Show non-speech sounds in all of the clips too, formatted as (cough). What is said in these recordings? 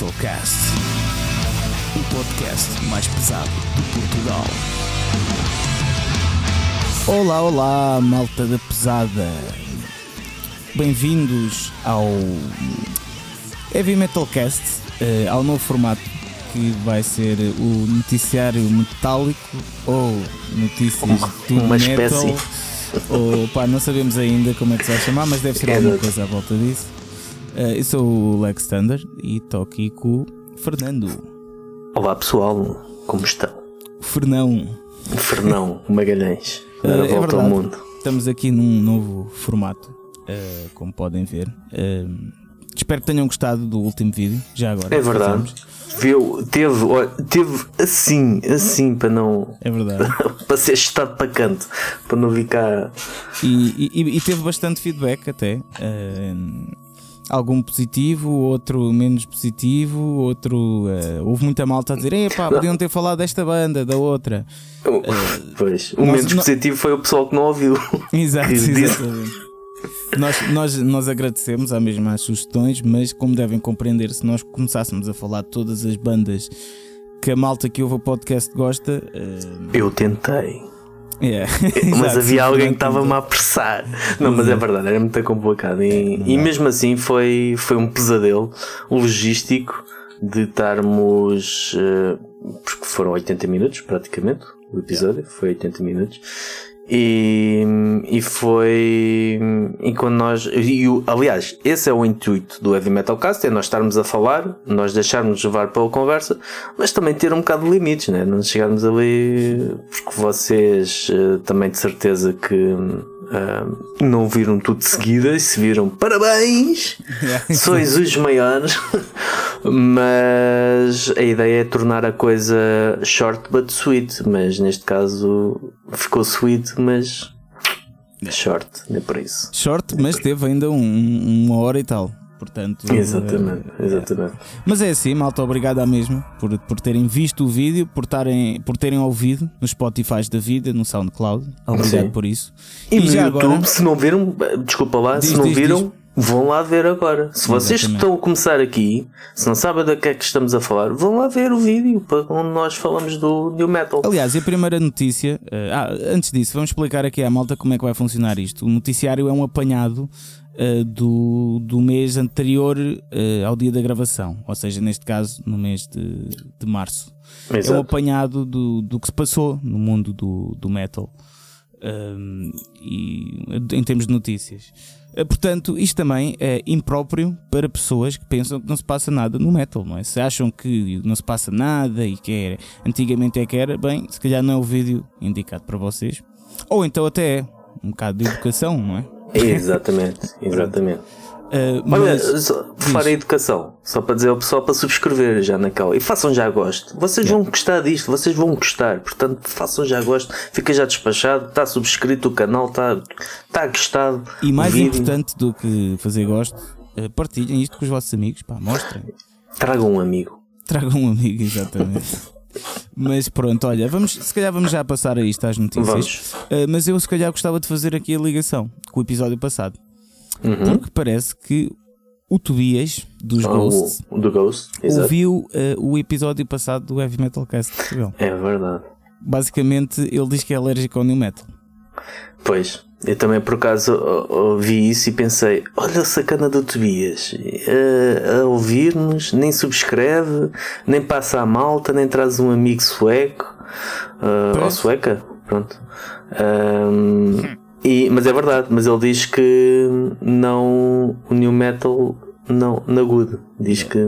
Heavy Metal Cast, o podcast mais pesado de Portugal. Olá, olá, malta da pesada. Bem-vindos ao Heavy Metal Cast, eh, ao novo formato que vai ser o noticiário metálico ou notícias do uma metal. espécie. Ou pá, não sabemos ainda como é que se vai chamar, mas deve ser alguma coisa à volta disso. Eh, eu sou o Lex Thunder e estou aqui com o Fernando. Olá pessoal, como estão? Fernão. Fernão (laughs) Magalhães, dar a Eh, é volta ao verdade. mundo. Estamos aqui num novo formato, eh, como podem ver. Eh, espero que tenham gostado do último vídeo, já agora. É verdade. Viu, teve, olha, teve assim, assim para não. É verdade. (laughs) para ser estado para canto, para não cá. E, e- e teve bastante feedback até. eh, algum positivo, outro menos positivo, outro. eh, houve muita malta a dizer: Epá, (laughs) podiam ter falado desta banda, da outra. Pois, o nós- menos nós- positivo foi o pessoal que não ouviu. (laughs) Exato, exatamente. Nós, nós, nós agradecemos à mesma as sugestões, mas como devem compreender, se nós começássemos a falar de todas as bandas que a malta que ouve o podcast gosta, eh, Eu tentei, é. (laughs) mas havia alguém que estava-me a apressar. Não, mas é verdade, era muito complicado. E, e mesmo assim foi, foi um pesadelo logístico de estarmos. eh, porque foram 80 minutos praticamente o episódio, foi 80 minutos. E, e foi. E quando nós. E, aliás, esse é o intuito do Heavy Metal Cast: é nós estarmos a falar, nós deixarmos levar pela conversa, mas também ter um bocado de limites, né? não chegarmos ali. Porque vocês eh, também de certeza que ah, não viram tudo de seguida e se viram parabéns, (laughs) sois os maiores. (laughs) mas a ideia é tornar a coisa short but sweet. Mas neste caso ficou sweet, mas short, não é por isso. Short, mas teve ainda um- uma hora e tal. Portanto, Exatamente, eh, exatamente. Mas é assim, malta, obrigado à mesma por, por terem visto o vídeo, por, tarem, por terem ouvido nos Spotify da vida, no SoundCloud. Obrigado Sim. por isso. E, no já YouTube, agora, se não viram, desculpa lá, Diz, se não diz, viram, vão lá ver agora. Se vocês Exatamente. estão a começar aqui, se não sabem do que é que estamos a falar, vão lá ver o vídeo para onde nós falamos do New Metal. aliás, e a primeira notícia, eh, ah, antes disso, vamos explicar aqui à malta como é que vai funcionar isto. O noticiário é um apanhado eh, do, do mês anterior eh, ao dia da gravação, ou seja, neste caso, no mês de, de março. É um Exato. apanhado do, do que se passou no mundo do, do metal um, e em termos de notícias. Uh, Portanto, isto também é impróprio para pessoas que pensam que não se passa nada no metal, não é? Se acham que não se passa nada e que era, antigamente é que era, bem, se calhar não é o vídeo indicado para vocês. Ou então até é um bocado de educação, não é? Exatamente, (laughs) exatamente. Uh, Olha, mas- falar em educação, só para dizer ao pessoal para subscrever já naquela. E façam já gosto. Vocês vão gostar disto, vocês vão gostar. Portanto, façam já gosto. Fica já despachado, está subscrito o canal, está, está gostado. E mais importante do que fazer gosto, uh, partilhem isto com os vossos amigos, pá, mostrem. Tragam um amigo. Tragam um amigo, exatamente. (laughs) Mas pronto, olha, vamos, se calhar vamos já passar a isto às notícias. Uh, mas eu se calhar gostava de fazer aqui a ligação com o episódio passado. Uhum. Porque parece que o Tobias dos Ah, Ghosts do Ghost. Ouviu uh, o episódio passado do Heavy Metal Cast Portugal. É verdade. Basicamente, ele diz que é alérgico ao New Metal. Pois, eu também por acaso ouvi isso e pensei: olha a sacana do Tobias, a, a ouvir-nos, nem subscreve, nem passa a malta, nem traz um amigo sueco ah, ou sueca. Pronto. Ahm, e, mas é verdade, mas ele diz que não o New Metal não na good. Diz que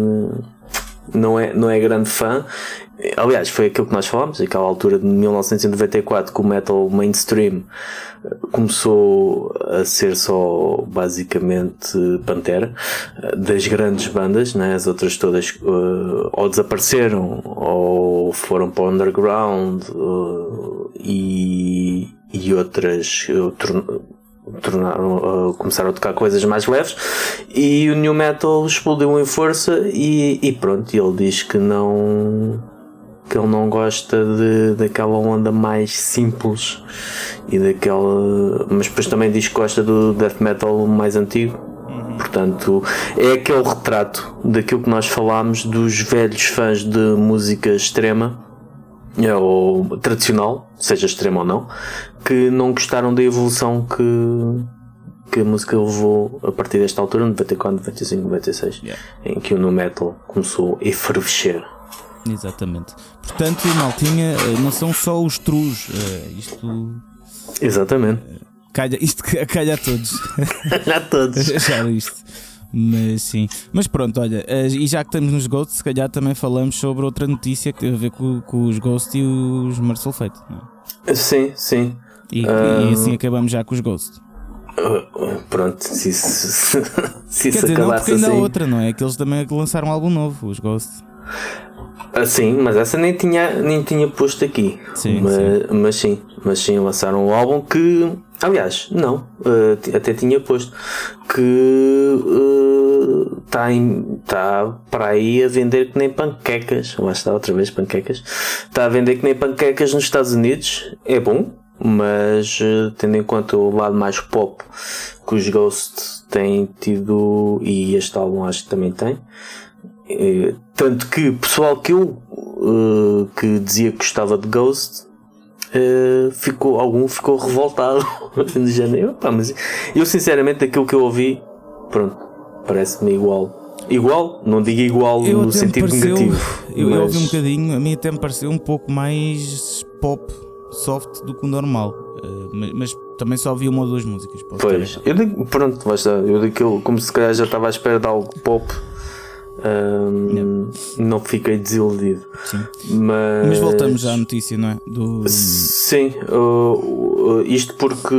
não é, não é grande fã. Aliás, foi aquilo que nós falámos, aquela altura de 1994, que o metal mainstream começou a ser só basicamente Pantera, das grandes bandas, né? as outras todas eh, ou desapareceram ou foram para o underground eh, e, e outras torn- tornaram, uh, começaram a tocar coisas mais leves e o new metal explodiu em força e, e pronto, ele diz que não que ele não gosta de, daquela onda mais simples e daquela mas depois também diz que gosta do death metal mais antigo. Portanto, é aquele retrato daquilo que nós falámos dos velhos fãs de música extrema ou tradicional, seja extrema ou não, que não gostaram da evolução que, que a música levou a partir desta altura, 94, 95, 96, yeah. em que o no metal começou a efervescer. Exatamente. Portanto, Maltinha, eh, não são só os trus, eh, isto. Exatamente. Calha, isto (laughs) calha a todos. a todos. (laughs) Já isto. Mas sim. Mas pronto, olha, eh, e já que estamos nos Ghosts, se calhar também falamos sobre outra notícia que tem a ver com, com os Ghosts e os Marcel Fate. É? Sim, sim. E, e, assim acabamos já com os Ghosts. Pronto, se isso, (laughs) se isso dizer, acabasse não, porque ainda assim... outra, não é? Que eles também lançaram um álbum novo, os Ghosts. Ah, sim, mas essa nem tinha, nem tinha posto aqui. Sim, mas, sim. mas sim, mas sim, lançaram um álbum que, aliás, não, uh, até tinha posto que está uh, tá para aí a vender que nem panquecas. Lá está outra vez panquecas. Está a vender que nem panquecas nos Estados Unidos. É bom, mas uh, tendo em conta o lado mais pop que os Ghost têm tido, e este álbum acho que também tem. Uh, tanto que pessoal que eu uh, que dizia que gostava de Ghost ficou, algum ficou revoltado de janeiro. Pá, mas eu sinceramente aquilo que eu ouvi, pronto, parece-me igual. Igual, não digo igual Eu no sentido pareceu- negativo. Eu, eu mas- ouvi um bocadinho, a mim até me pareceu um pouco mais pop, soft do que o normal. Eh, mas, mas também só ouvi uma ou duas músicas. Pois, eu digo, pronto, vai estar. Eu digo que eu, como se calhar já estava à espera de algo pop, hum, não fiquei desiludido. Mas, Mas voltamos à notícia, não é? Do, Sim, uh, uh, isto porque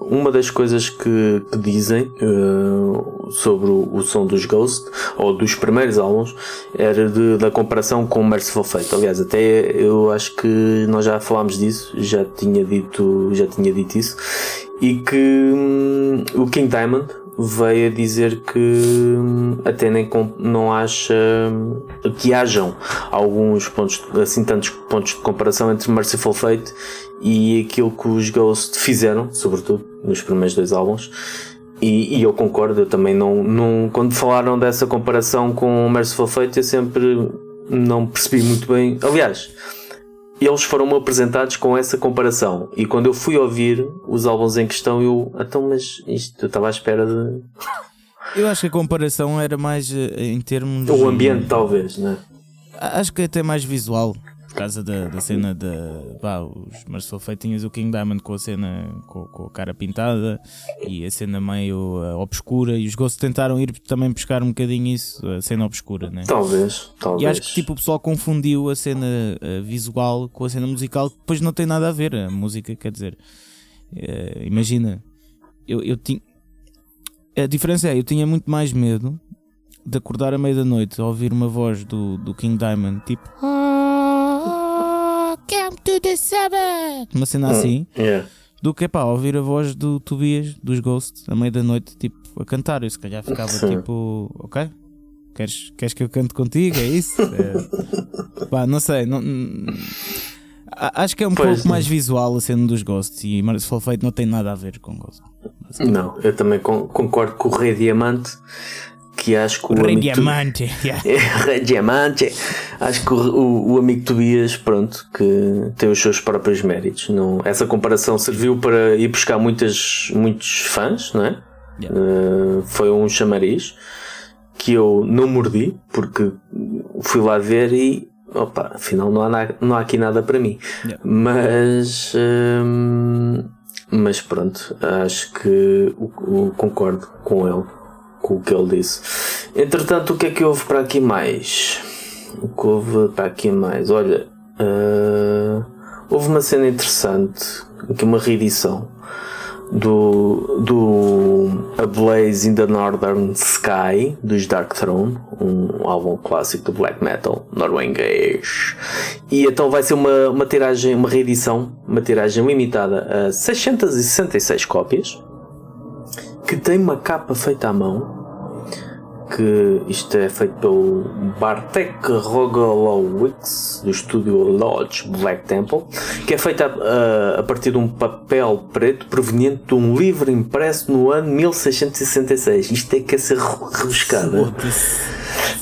uma das coisas que, que dizem uh, sobre o, o som dos Ghost, ou dos primeiros álbuns, era de- da comparação com o Merciful Fate. Aliás, até eu acho que nós já falámos disso, já tinha dito, já tinha dito isso, e que hum, o King Diamond veio a dizer que hum, até nem não acha hum, que hajam alguns pontos, assim tantos pontos de comparação entre Merciful Fate e aquilo que os Ghost fizeram, sobretudo nos primeiros dois álbuns. E, e eu concordo, eu também não, não. Quando falaram dessa comparação com o Merciful Fate, eu sempre não percebi muito bem. Aliás, eles foram-me apresentados com essa comparação. E quando eu fui ouvir os álbuns em questão, eu. Então, mas isto eu estava à espera de. Eu acho que a comparação era mais eh, em termos. O ambiente, talvez, né? Acho que é até mais visual. Causa da, da cena da. Pá, os Marcel Fate tinhas o King Diamond com a cena com, com a cara pintada e a cena meio eh, obscura. E os Ghosts tentaram ir também buscar um bocadinho isso, a cena obscura, né? Talvez, talvez. E acho que tipo, o pessoal confundiu a cena eh, visual com a cena musical, que depois não tem nada a ver. A música, quer dizer, eh, imagina, eu, eu tinha. A diferença é, eu tinha muito mais medo de acordar à meia da noite a ouvir uma voz do, do King Diamond, tipo. "Oh, Come to the Sabbath! Uma cena assim, Yeah. do que pá, ouvir a voz do Tobias, dos Ghosts, à meia da noite, tipo, a cantar. Eu se calhar ficava tipo, ok? Queres, queres que eu cante contigo? É isso? (laughs) É, pá, não sei. Não, a- acho que é um Pois, pouco mais visual a cena dos Ghosts e Merciful Fate não tem nada a ver com Ghost. Não, eu também con- concordo com o Rei Diamante, que acho que o Rei Diamante. (laughs) yeah. É, Rei Diamante. Acho que o, o, amigo Tobias, pronto, que tem os seus próprios méritos. Não, essa comparação serviu para ir buscar muitas, muitos fãs, não é? Yeah. Uh, foi um chamariz que eu não mordi, porque fui lá ver e opa, afinal não há, na- não há aqui nada para mim. Yeah. Mas hum, mas pronto, acho que o, o- concordo com ele, com o que ele disse. Entretanto, o que é que houve para aqui mais? O que houve para aqui mais? Olha, ah, houve uma cena interessante, aqui uma reedição do, do A Blaze in the Northern Sky dos Dark Throne, um álbum clássico do black metal norueguês. E então vai ser uma, uma tiragem, uma reedição, uma tiragem limitada a 666 cópias, que tem uma capa feita à mão, que isto é feito pelo Bartek Rogalowicz do estúdio Lodge Black Temple, que é feito a, a, a, partir de um papel preto proveniente de um livro impresso no ano 1666. Isto é que é ser rebuscado.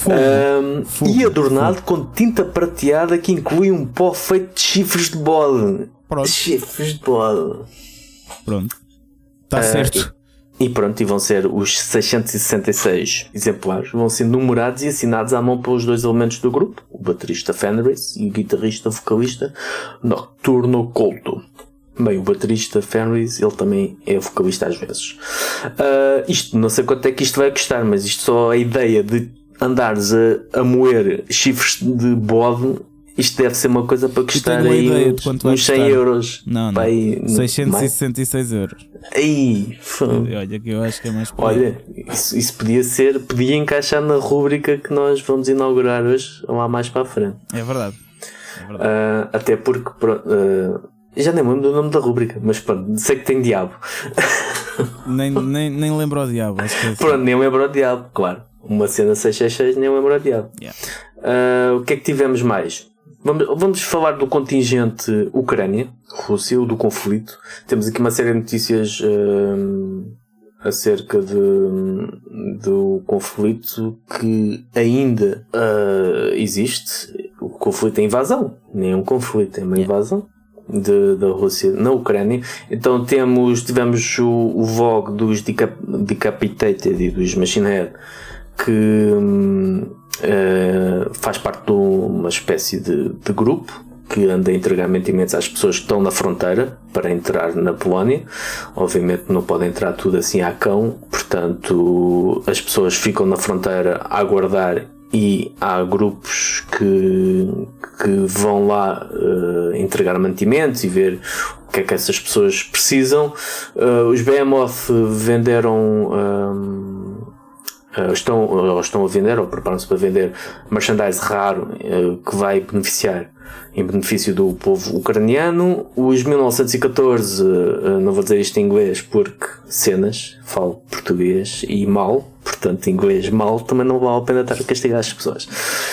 Um, e adornado com tinta prateada que inclui um pó feito de chifres de bode. Pronto. Chifres de bode. Pronto. Está uh, certo. E pronto, e vão ser os 666 exemplares, vão ser numerados e assinados à mão pelos dois elementos do grupo, o baterista Fenris e o guitarrista vocalista Nocturno Colto. Bem, o baterista Fenris, ele também é vocalista às vezes. Uh, isto, não sei quanto é que isto vai custar, mas isto só a ideia de andares a, a moer chifres de bode isto deve ser uma coisa para custar aí uns, uns 100 euros. Não, não. Pai, 666 mais? euros. Aí, olha que eu acho que é mais Olha, isso, isso, podia ser, podia encaixar na rúbrica que nós vamos inaugurar hoje, lá mais para a frente. É verdade. É verdade. Uh, até porque uh, já nem lembro do nome da rúbrica, mas pronto, sei que tem diabo. (laughs) nem, nem, nem lembro o diabo. Acho que é assim. Pronto, nem lembro o diabo, claro. Uma cena 666 nem lembro o diabo. Yeah. Uh, o que é que tivemos mais? Vamos, vamos falar do contingente Ucrânia, Rússia, do conflito. Temos aqui uma série de notícias uh, acerca de, do conflito que ainda uh, existe. O conflito é invasão, nem um conflito, é uma invasão. De, da Rússia na Ucrânia. Então temos, tivemos o, o Vogue dos Decapitated e dos Machine Head que hum, uh, faz parte de uma espécie de, de, grupo que anda a entregar mantimentos às pessoas que estão na fronteira para entrar na Polónia. Obviamente não pode entrar tudo assim à cão, portanto as pessoas ficam na fronteira a aguardar e há grupos que, que vão lá uh, entregar mantimentos e ver o que é que essas pessoas precisam. Uh, os Behemoth venderam. Uh, estão, ou estão a vender ou preparam-se para vender merchandise raro uh, que vai beneficiar em benefício do povo ucraniano. Os 1914, uh, eh, não vou dizer isto em inglês porque cenas, falo português e mal, portanto inglês mal, também não vale a pena estar a castigar as pessoas.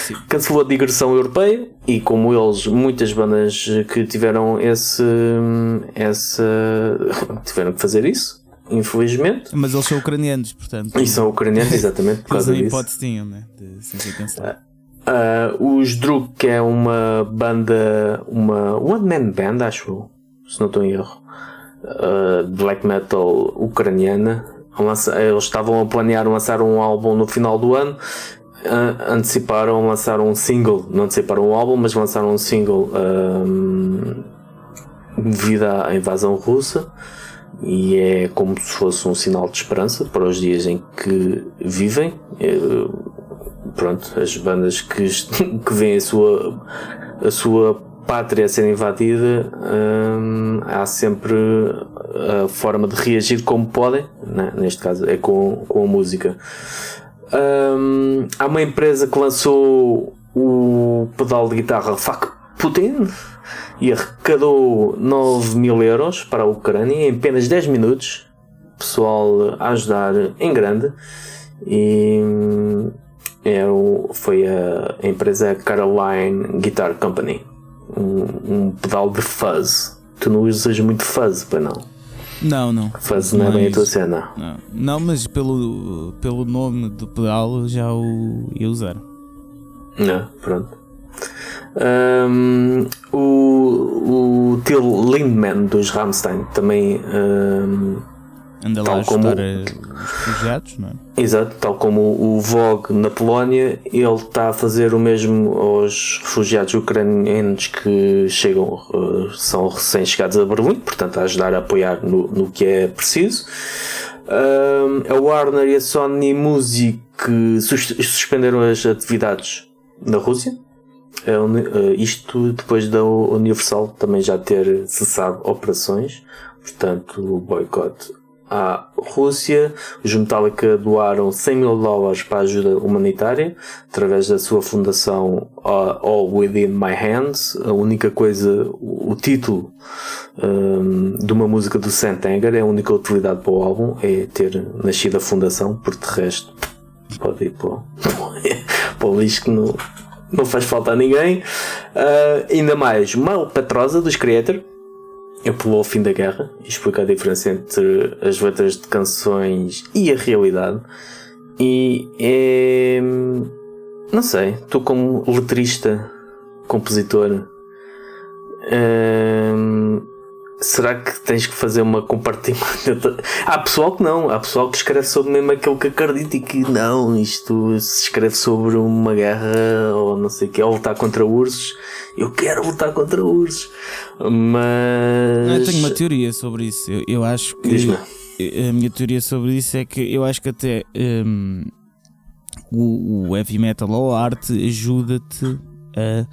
Sim. Cancelou a digressão europeia e como eles, muitas bandas que tiveram esse, essa, (laughs) tiveram que fazer isso infelizmente. Mas eles são ucranianos, portanto. E são ucranianos, exatamente, por causa disso. hipótese tinham, né? De cancelado. Uh, os Druk, que é uma banda, uma one man band, acho se não estou em erro, uh, black metal ucraniana. Eles estavam a planear lançar um álbum no final do ano. Uh, anteciparam lançar um single, não anteciparam um álbum, mas lançaram um single um, devido à invasão russa e é como se fosse um sinal de esperança para os dias em que vivem. É, pronto, as bandas que, (laughs) que veem a sua, a sua pátria ser invadida, hum, há sempre a forma de reagir como podem, né? neste caso é com, com a música. Hum, há uma empresa que lançou o pedal de guitarra Fuck Putin e arrecadou 9 mil euros para a Ucrânia em apenas 10 minutos. Pessoal a ajudar em grande. E é o, foi a, empresa Caroline Guitar Company. Um, um, pedal de fuzz. Tu não usas muito fuzz, para não? Não, não. Fuzz não é bem a tua cena. Não, não mas pelo, pelo nome do pedal já o ia usar. Não, pronto. Um, o, o Till Lindman dos Rammstein também um, anda lá a como, os projetos, não é? Exato, tal como o Vogue na Polónia, ele está a fazer o mesmo aos refugiados ucranianos que chegam, uh, são recém-chegados a Berlim, portanto, a ajudar a apoiar no, no que é preciso. Um, a Warner e a Sony Music suspenderam as atividades na Rússia eh, isto depois da Universal também já ter cessado operações, portanto, o boicote à Rússia. Os Metallica doaram 100 mil dólares para ajuda humanitária através da sua fundação uh, All Within My Hands. A única coisa, o título um, de uma música do Saint Anger, é a única utilidade para o álbum é ter nascido a fundação, porque de resto pode ir para, (laughs) para o lixo que não, não faz falta a ninguém. Uh, ainda mais, Mal Patrosa dos Creator. Eu pulou o fim da guerra e explica a diferença entre as letras de canções e a realidade. E é. Não sei, tu como letrista, compositor, hum, será que tens que fazer uma compartimentação? (laughs) Há pessoal que não, há pessoal que escreve sobre mesmo aquilo que acredita e que não, isto se escreve sobre uma guerra ou não sei o que, ou lutar contra ursos. Eu quero lutar contra ursos, mas. Eu tenho uma teoria sobre isso. Eu, eu acho que. A minha teoria sobre isso é que eu acho que até. Um, o, o heavy metal ou a arte ajuda-te a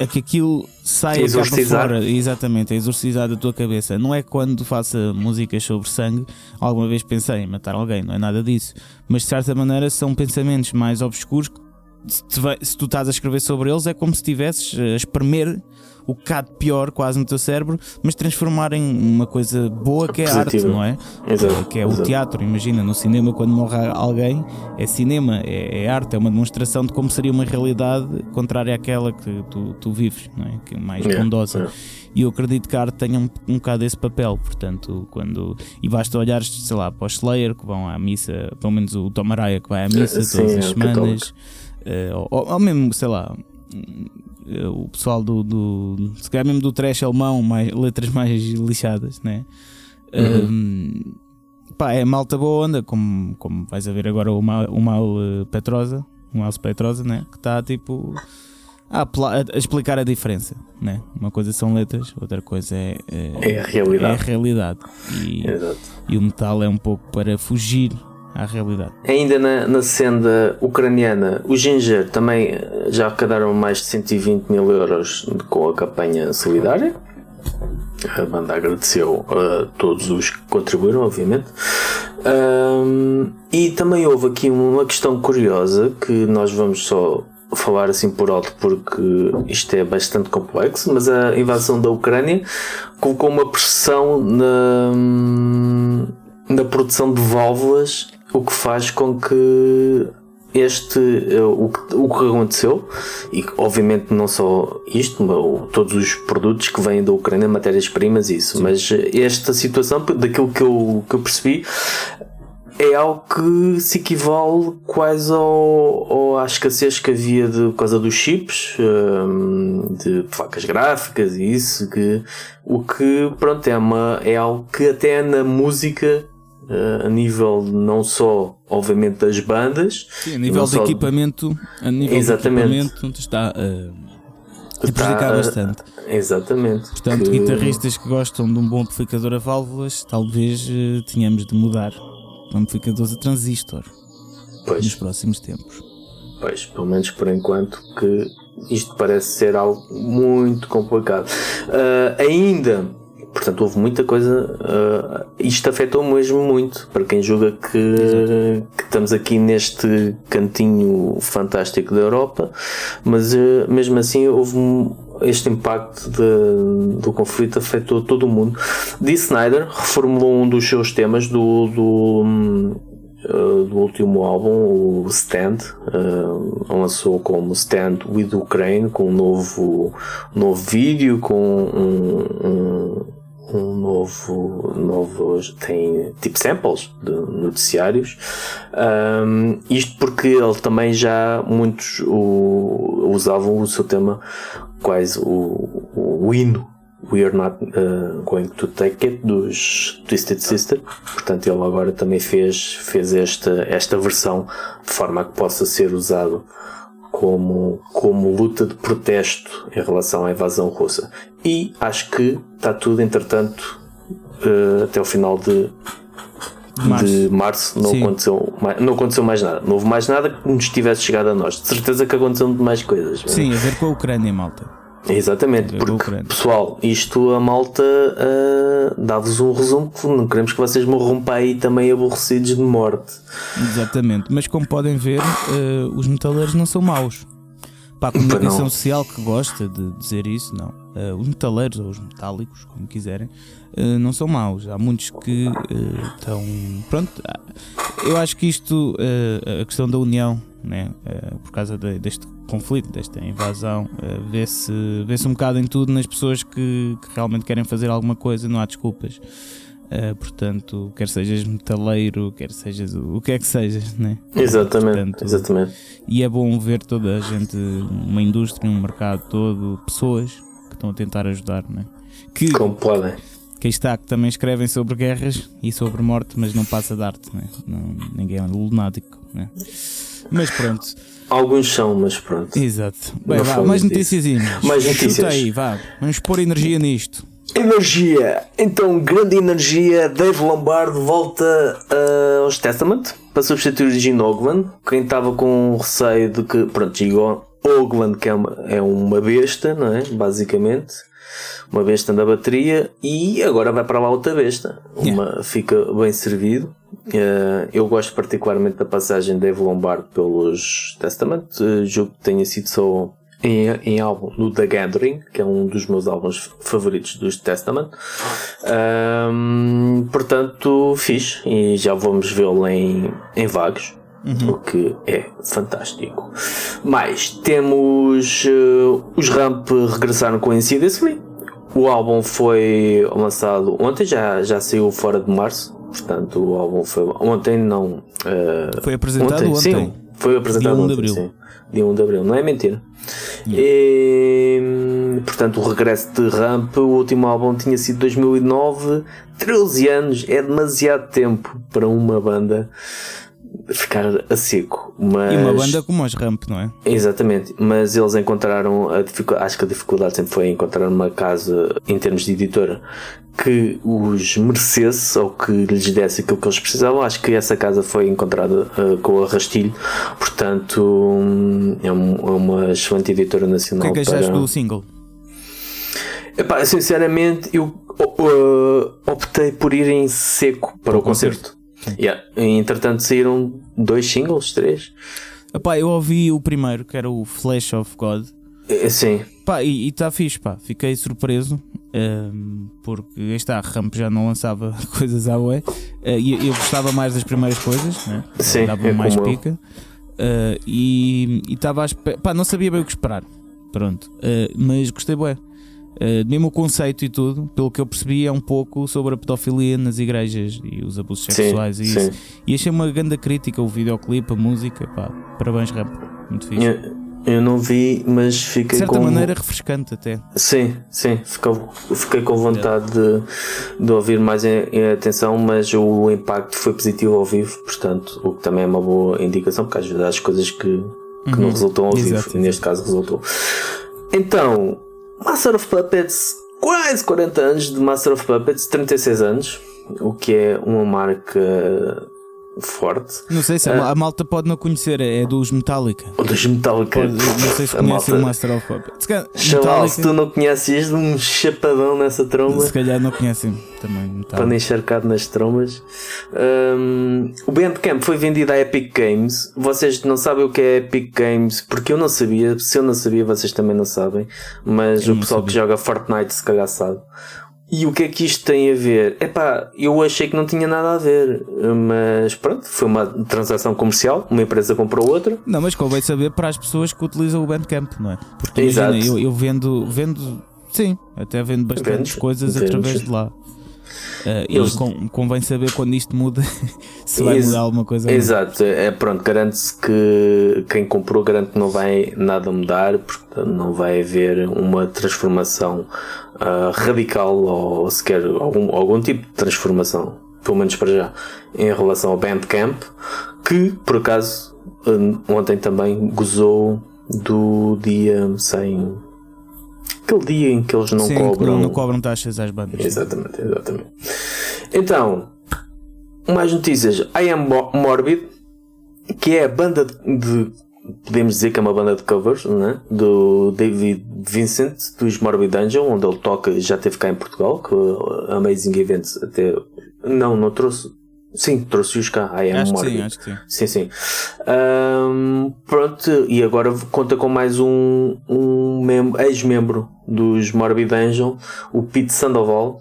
a que aquilo saia cá para fora, exatamente, a exorcizar da tua cabeça. Não é quando faça músicas sobre sangue, alguma vez pensei em matar alguém, não é nada disso. Mas de certa maneira são pensamentos mais obscuros. Se, se tu estás a escrever sobre eles, é como se estivesses a espremer o bocado pior quase no teu cérebro, mas transformar em uma coisa boa que é a arte, não é? Exato, que é o exato. teatro. Imagina, no cinema, quando morre alguém, é cinema, é, é, arte, é uma demonstração de como seria uma realidade contrária àquela que tu, tu vives, não é? Que é mais yeah, bondosa. Yeah. E eu acredito que a arte tenha um, um bocado esse papel, portanto, quando. E basta olhar, sei lá, para os Slayer que vão à missa, pelo menos o Tom Araya que vai à missa Sim, todas as é semanas, uh, ou, ou mesmo, sei lá o pessoal do, do se calhar mesmo do trash alemão, mais, letras mais lixadas, né? Uhum. Um, pá, é malta boa onda, como, como vais a ver agora o Mal, o Mal eh, Petrosa, o Mal Petrosa, né? Que está tipo a, a, explicar a diferença, né? Uma coisa são letras, outra coisa é, é, é a realidade. É a realidade. E, e o metal é um pouco para fugir à realidade. Ainda na, na senda ucraniana, o Ginger também eh, já arrecadaram mais de 120 mil euros com a campanha solidária. A banda agradeceu a todos os que contribuíram, obviamente. Um, e também houve aqui uma questão curiosa que nós vamos só falar assim por alto porque isto é bastante complexo, mas a invasão da Ucrânia colocou uma pressão na, na produção de válvulas o que faz com que este eh, o, o que aconteceu e obviamente não só isto mas todos os produtos que vêm da Ucrânia matérias-primas isso mas esta situação daquilo que eu, que eu percebi é algo que se equivale quase ao, ao, à escassez que havia de, por causa dos chips, um, de placas gráficas e isso, que, o que pronto, é, uma, é algo que até na música Uh, a nível não só, obviamente, das bandas, Sim, a nível de equipamento, a nível exatamente. de equipamento está uh, a prejudicar bastante. Exatamente. Portanto, que... guitarristas que gostam de um bom amplificador a válvulas, talvez uh, tenhamos de mudar para amplificadores a transistor pois. nos próximos tempos. Pois, pelo menos por enquanto, que isto parece ser algo muito complicado. Uh, ainda Portanto, houve muita coisa. Uh, isto afetou mesmo muito para quem julga que, que, estamos aqui neste cantinho fantástico da Europa, mas uh, mesmo assim houve este impacto de, do conflito afetou todo o mundo. Dee Snyder reformulou um dos seus temas do, do, uh, do último álbum, o Stand, uh, lançou como Stand with Ukraine, com um novo, um novo vídeo, com um, um um novo, novo tem tipo samples de noticiários. Um, isto porque ele também já muitos o, usavam o seu tema quase o, o, o hino We Are Not uh, Going to Take It dos Twisted Sister. Portanto, ele agora também fez, fez esta, esta versão de forma a que possa ser usado como, como luta de protesto em relação à invasão russa. E acho que está tudo, entretanto, uh, até o final de março, de março não, aconteceu, não aconteceu mais nada. Não houve mais nada que nos tivesse chegado a nós. De certeza que aconteceu mais coisas. Sim, a ver com a Ucrânia, malta. Exatamente, porque pessoal, isto a malta uh, dá-vos um resumo que não queremos que vocês morram para aí também aborrecidos de morte. Exatamente, mas como podem ver, uh, os metaleiros não são maus. Para a comunicação social que gosta de dizer isso, não. uh, os metaleiros ou os metálicos, como quiserem, uh, não são maus. Há muitos que estão. pronto, eu acho que isto, a questão da união, né, por causa de, deste conflito, desta invasão, vê-se vê um bocado em tudo nas pessoas que, que realmente querem fazer alguma coisa, não há desculpas. Uh, portanto, quer sejas metaleiro, quer sejas o que é que sejas, né? Exatamente, portanto, exatamente. E é bom ver toda a gente, uma indústria, um mercado todo, pessoas que estão a tentar ajudar, né? Que, Como podem. Que está, que também escrevem sobre guerras e sobre morte, mas não passa de arte, né? Não, ninguém é lunático, né? Mas pronto. Alguns são, mas pronto. Exato. Bem, vá, mais notícias. Mais notícias. Chuta aí, vá. Vamos pôr energia nisto. Energia. Então, grande energia. Dave Lombardo volta uh, aos Testament para substituir Gene Ogland. Quem estava com receio de que, pronto, Gene Ogland que é uma, é uma besta, não é? Basicamente. Uma besta na bateria e agora vai para lá outra besta. Uma, yeah. Fica bem servido. Uh, eu gosto particularmente da passagem de Dave Lombardo pelos Testament. Uh, julgo que tenha sido só em, em álbum do The Gathering, que é um dos meus álbuns favoritos dos Testament. Um, portanto, fiz e já vamos vê-lo em, em vagos. Uhum. O que é fantástico. Mais, temos uh, os Ramp regressaram com Insidiously. O álbum foi lançado ontem, já, já saiu fora de março. Portanto, o álbum foi ontem, não. Uh, foi apresentado ontem? ontem. Sim, foi apresentado dia 1 de abril. Sim, dia 1 de abril, não é mentira. Yeah. E, portanto, o regresso de Ramp, o último álbum tinha sido 2009, 13 anos, é demasiado tempo para uma banda ficar a seco. Mas... E uma banda como os Ramp, não é? Exatamente, mas eles encontraram, a dificuldade, acho que a dificuldade sempre foi encontrar uma casa, em termos de editora, que os merecesse ou que lhes desse aquilo que eles precisavam. Acho que essa casa foi encontrada uh, com o Arrastilho, portanto um, é, um, é, uma excelente editora nacional. O que é que achaste para... do single? Epá, sinceramente, eu uh, optei por ir em seco para o, o concerto. concerto. Yeah. Entretanto, saíram dois singles, três. Epá, eu ouvi o primeiro, que era o Flash of God. É, sim. Pá, e está fixe, pá. Fiquei surpreso um, ehm, porque esta Ramp já não lançava (laughs) coisas à ué. Uh, e eu gostava mais das primeiras coisas, né? Sim, dava é mais pica. Uh, e estava a esperar. Pá, não sabia bem o que esperar. Pronto. Uh, mas gostei, bué. Uh, mesmo o conceito e tudo, pelo que eu percebi, é um pouco sobre a pedofilia nas igrejas e os abusos sexuais sim, e isso. E achei uma grande crítica o videoclipe, a música, pá, parabéns, Ramp, muito fixe. Yeah. Eu não vi, mas fiquei De certa com... maneira refrescante até. Sim, sim, fiquei, fiquei com vontade de, de ouvir mais em, em, atenção, mas o impacto foi positivo ao vivo, portanto, o que também é uma boa indicação, porque às vezes há as coisas que, que uhum. não resultam ao vivo, Exato. e neste caso resultou. Então, Master of Puppets, quase 40 anos de Master of Puppets, 36 anos, o que é uma marca forte. Não sei se uh, a malta pode não conhecer, é dos Metallica. O dos Metallica. Pode, não sei se conhecem o Master of Puppets. Chaval, se tu não conheces um chapadão nessa tromba. Se calhar não conhecem também. Metallica. Para encharcado nas trombas. Um, o Bandcamp foi vendido à Epic Games. Vocês não sabem o que é Epic Games, porque eu não sabia. Se eu não sabia, vocês também não sabem. Mas eu o pessoal que joga Fortnite se calhar sabe. E o que é que isto tem a ver? Epá, eu achei que não tinha nada a ver, mas pronto, foi uma transação comercial, uma empresa comprou outra. Não, mas convém saber para as pessoas que utilizam o Bandcamp, não é? Porque imagina, eu, eu, vendo, vendo, sim, até vendo bastantes coisas através de lá. Uh, Eles... E convém saber quando isto muda (laughs) se vai mudar alguma coisa. Exato, é pronto, garante-se que quem comprou garante que não vai nada mudar, porque não vai haver uma transformação uh, radical ou sequer algum, algum tipo de transformação, pelo menos para já, em relação ao Bandcamp, que por acaso uh, ontem também gozou do dia sem aquele dia em que eles não Sim, cobram. Não, não cobram taxas às bandas. Exatamente, exatamente. Então, mais notícias. I Am Morbid, que é a banda de. Podemos dizer que é uma banda de covers, né? do David Vincent, dos Morbid Angel, onde ele toca e já teve cá em Portugal, que a Amazing Events até. Não, não trouxe. Sim, trouxe-os cá. I am acho Morbid. sim, acho que sim. Sim, sim. Um, pronto, e agora conta com mais um, um ex-membro dos Morbid Angel, o Pete Sandoval,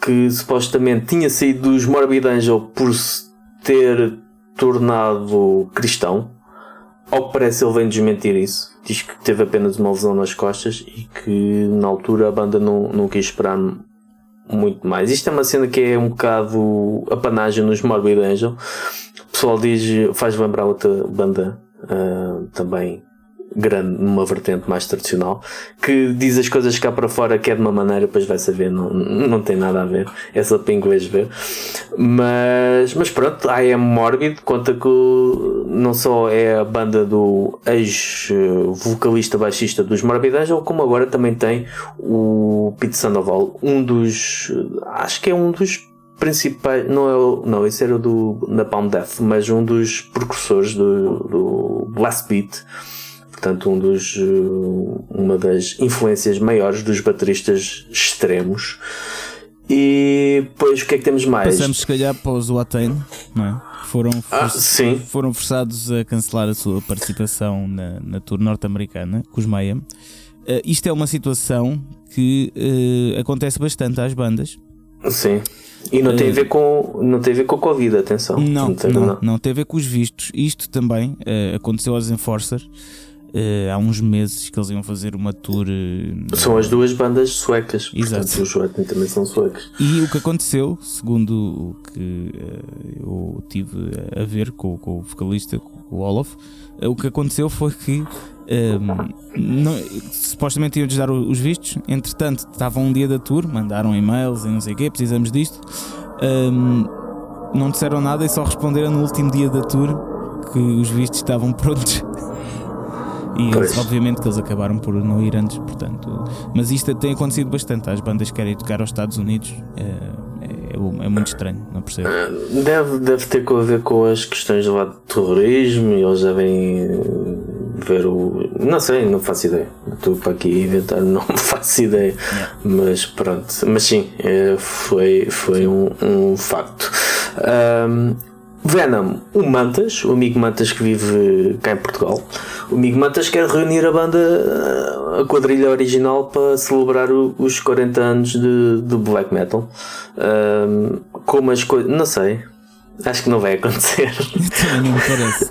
que supostamente tinha saído dos Morbid Angel por se ter tornado cristão. Ao que parece, ele vem desmentir isso. Diz que teve apenas uma lesão nas costas e que na altura a banda não, não quis esperar muito mais. Isto é uma cena que é um bocado apanagem nos Morbid Angel. O pessoal diz, faz lembrar outra banda uh, também grande numa vertente mais tradicional que diz as coisas cá para fora que é de uma maneira depois vai saber não, não tem nada a ver é só para inglês ver. Mas, mas pronto I Am Morbid conta que não só é a banda do ex-vocalista baixista dos Morbid Angel como agora também tem o Pete Sandoval um dos acho que é um dos principais não é o, não esse era do Napalm Death mas um dos precursores do, do Blast Beat portanto um dos eh, uma das influências maiores dos bateristas extremos e depois o que é que temos mais? Passamos se calhar para os Watain, não é? Foram, ah, sim. foram forçados a cancelar a sua participação na, na tour norte-americana com os Mayhem. Uh, isto é uma situação que uh, acontece bastante às bandas. Sim. E não tem a ver com não tem a ver com a Covid, atenção. Não, não, tem, não, não. não tem a ver com os vistos. Isto também uh, aconteceu aos Enforcer Uh, há uns meses que eles iam fazer uma tour. Uh, são as duas bandas suecas. Exato. Portanto, os também são suecos. E o que aconteceu, segundo o que uh, eu tive a ver com, com o vocalista, com o Olaf, o que aconteceu foi que. Um, não, supostamente iam-lhes dar os vistos, entretanto, estava um dia da tour, mandaram e-mails e não sei o quê, precisamos disto. Um, não disseram nada e só responderam no último dia da tour que os vistos estavam prontos. E obviamente que eles acabaram por não ir antes, portanto. Mas isto tem acontecido bastante. As bandas querem tocar aos Estados Unidos. É, é, é muito estranho, não percebo. Ah, deve, deve ter a ver com as questões lá de terrorismo e eles devem ver o. Não sei, não faço ideia. Estou para aqui inventar, (laughs) não faço ideia. Yeah. Mas pronto. Mas sim, é, foi, foi um, um facto. Um, Venom, o Mantas, o amigo Mantas que vive cá em Portugal. O amigo Mantas quer reunir a banda, a quadrilha original, para celebrar os 40 anos de, de black metal. Um, como as coisas. Não sei. Acho que não vai acontecer. Não parece.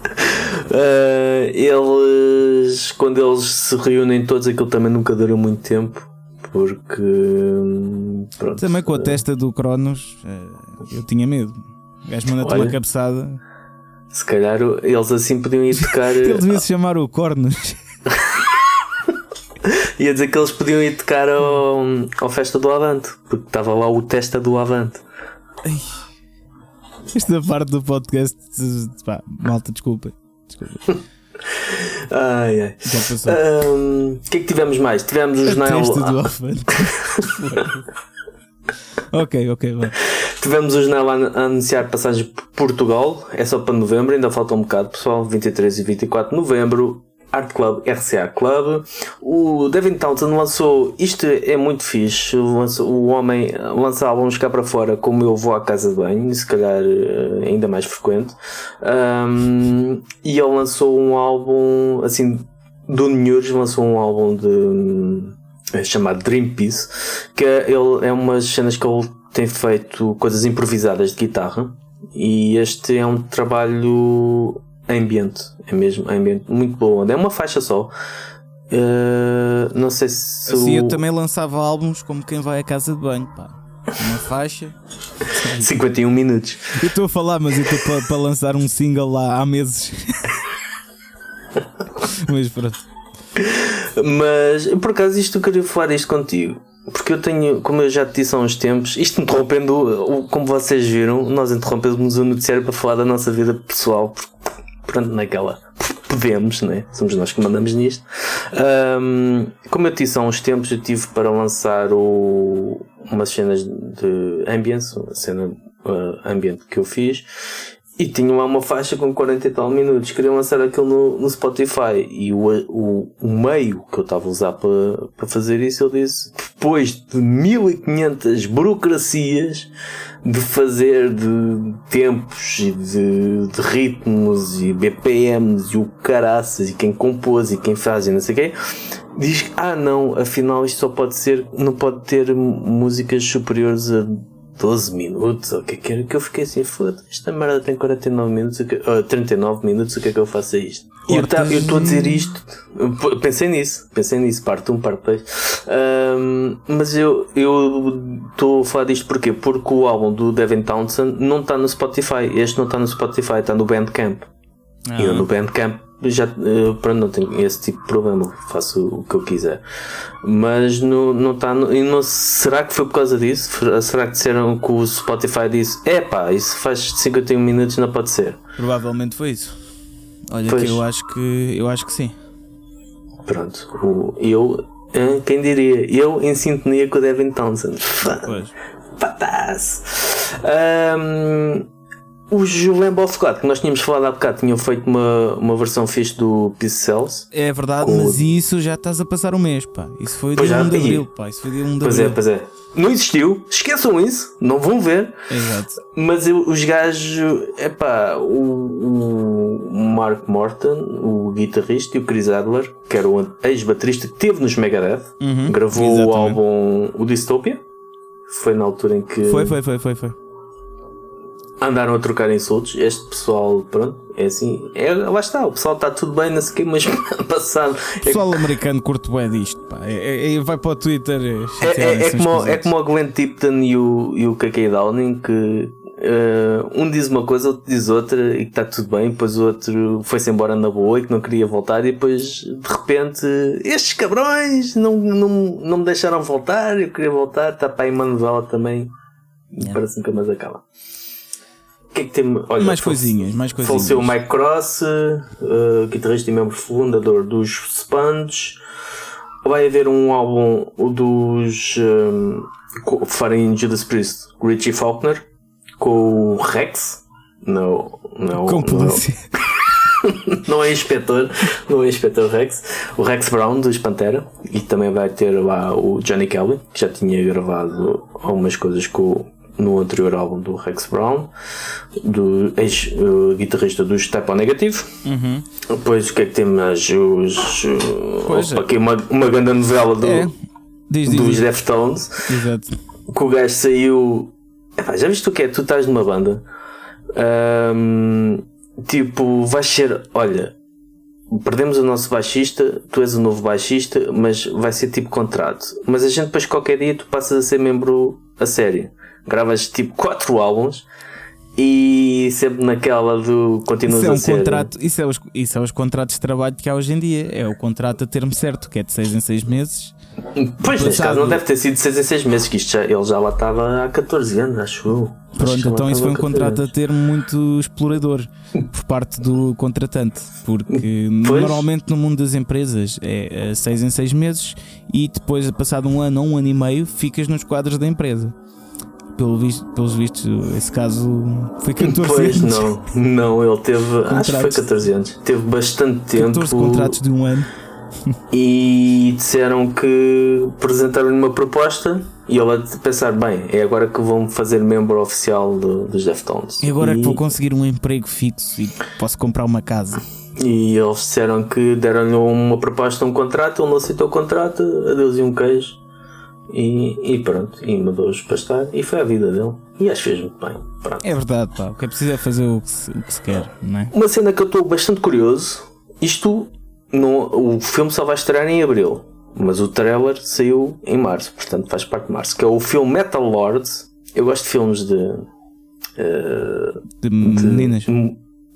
uh, (laughs) eles, quando eles se reúnem todos, aquilo também nunca dura muito tempo. Porque. Pronto, também com a testa do Cronos, eh, eu tinha medo. O gajo manda-te uma cabeçada. Se calhar eles assim podiam ir tocar. (laughs) Ele devia se chamar o Cornos. (laughs) Ia dizer que eles podiam ir tocar ao, ao Festa do Avante, porque estava lá o Testa do Avante. Ai. Esta parte do podcast, pá, malta, desculpa. desculpa. (laughs) Ai, ai. Já passou. O um, que é que tivemos mais? Tivemos o jornal. Ok, ok, vai. Tivemos o jornal a anunciar passagem por Portugal, é só para novembro, ainda falta um bocado, pessoal. 23 e 24 de novembro, Art Club RCA Club. O Devin Townsend lançou, isto é muito fixe, o homem lança álbuns cá para fora, como eu vou à casa de banho, se calhar eh, ainda mais frequente. Um, e ele lançou um álbum, assim, do News, lançou um álbum de. É chamado Dream Piece, que é, ele, é umas cenas que ele tem feito coisas improvisadas de guitarra e este é um trabalho ambiente, é mesmo ambiente muito bom. É uma faixa só. Uh, não sei se. Assim, o... eu também lançava álbuns como quem vai à casa de banho, pá. Uma faixa. (laughs) 51 minutos. Eu estou a falar, mas eu estou para, para lançar um single lá há meses. (laughs) mas pronto. Mas por acaso isto eu queria falar isto contigo. Porque eu tenho, como eu já te disse há uns tempos, isto interrompendo, como vocês viram, nós interrompemos o noticiário para falar da nossa vida pessoal, pronto, naquela podemos, né? Somos nós que mandamos nisto. Um, como eu te disse há uns tempos, eu tive para lançar o, umas cenas de ambience, uma cena uh, ambiente que eu fiz, e tinha lá uma faixa com 40 e tal minutos. Queria lançar aquilo no, no Spotify. E o, o, o meio que eu estava a usar para, para fazer isso, eu disse: depois de 1500 burocracias de fazer de tempos e de, de ritmos e BPMs e o caraças e quem compôs e quem faz e não sei o quê, diz ah não, afinal isto só pode ser, não pode ter músicas superiores a 12 minutos, ou o que é que era, que eu fiquei assim, foda esta merda tem 49 minutos, ou 39 minutos, o que é que eu faço a isto? E eu estou a dizer isto, pensei nisso, pensei nisso, parte 1, parte 2. Um, mas eu estou a falar disto porquê? Porque o álbum do Devin Townsend não está no Spotify, este não está no Spotify, está no Bandcamp. Ah. E eu no Bandcamp já uh, pronto, não tenho esse tipo de problema, faço o que eu quiser. Mas no, não está. Não, será que foi por causa disso? Será que disseram que o Spotify disse: é pá, isso faz 51 minutos, não pode ser? Provavelmente foi isso. Olha, pois. que eu acho que eu acho que sim. Pronto, eu, quem diria? Eu em sintonia com o Devin Townsend. Pois. Um, os Lamb of God, que nós tínhamos falado há bocado, tinham feito uma, uma versão fixe do Peace Cells. É verdade, mas isso já estás a passar um mês, pá. Isso foi dia 1 de abril, pá. Isso foi dia 1 de pois é, abril. Pois é, pois é. Não existiu, esqueçam isso, não vão ver. Exato. Mas eu, os gajos, é pá, o, o Mark Morton, o guitarrista, e o Chris Adler, que era o ex-baterista que teve nos Megadeth, uhum, gravou exatamente. o álbum O Dystopia. Foi na altura em que. Foi, foi, foi, foi. foi andaram a trocar insultos. Este pessoal, pronto, é assim. É, lá está, o pessoal está tudo bem, não sei o quê, mas (laughs) passado. O pessoal é, americano curte bem disto, pá. É, é, é, vai para o Twitter. É, é, é como, é como o Glenn Tipton e o, e o KK Downing que. Uh, um diz uma coisa, outro diz outra e que está tudo bem, depois o outro foi-se embora na boa e que não queria voltar, e depois de repente estes cabrões não, não, não me deixaram voltar, eu queria voltar, está para aí uma novela também, yeah. parece que nunca mais acaba que é que tem? Olha, mais coisinhas, mais coisinhas. Faleceu o Mike Cross, uh, guitarrista e membro fundador dos Sponge. Vai haver um álbum dos. Um, farem Judas Priest, Richie Faulkner, com o Rex. Não, não. Com polícia. Não. (laughs) não é inspetor, não é inspetor Rex, o Rex Brown dos Pantera e também vai ter lá o Johnny Kelly, que já tinha gravado algumas coisas com, no anterior álbum do Rex Brown, do ex-guitarrista do Step on Negative. Uhum. Depois o que é que tem mais? Os, pois opa, é. aqui uma, uma grande novela do, é. diz, diz, dos. Deftones. Exato. Que o gajo saiu. Epá, já viste o que é? Tu estás numa banda. Tipo, vais ser. Olha, perdemos o nosso baixista, tu és o novo baixista, mas vai ser tipo contrato. Mas a gente depois qualquer dia tu passas a ser membro a sério gravas tipo quatro álbuns e sempre naquela do continuas isso é um a ser. Contrato, isso, é os, isso é os contratos de trabalho que há hoje em dia. É o contrato a termo certo, que é de 6 em 6 meses. Pois, neste caso não deve ter sido de 6 em 6 meses, que isto já, ele já lá estava há 14 anos, acho eu. Pronto, então isso foi um contrato a termo muito explorador por parte do contratante, porque pois. normalmente no mundo das empresas é 6 em 6 meses e depois, passado um ano ou um ano e meio, ficas nos quadros da empresa pelo visto, pelos vistos, esse caso foi (laughs) 14 pois, anos. não, não, ele teve, contratos, acho que foi 14 anos, teve bastante tempo. 14 contratos de um ano. (laughs) E disseram que apresentaram-lhe uma proposta e ele a pensar: bem, é agora que vão fazer membro oficial do, dos Deftones. E agora e... que vou conseguir um emprego fixo e posso comprar uma casa. E eles disseram que deram-lhe uma proposta, um contrato, ele não aceitou o contrato, adeus e um queijo. E, e pronto, e mandou-os pastar e foi a vida dele. E acho que fez muito bem. Pronto. É verdade, pá. O que é preciso é fazer o que se, o que se quer, não é? Uma cena que eu estou bastante curioso. Isto, não, o filme só vai estrear em abril, mas o trailer saiu em março, portanto faz parte de março. Que é o filme Metal Lords. Eu gosto de filmes de. Uh, de, de meninas.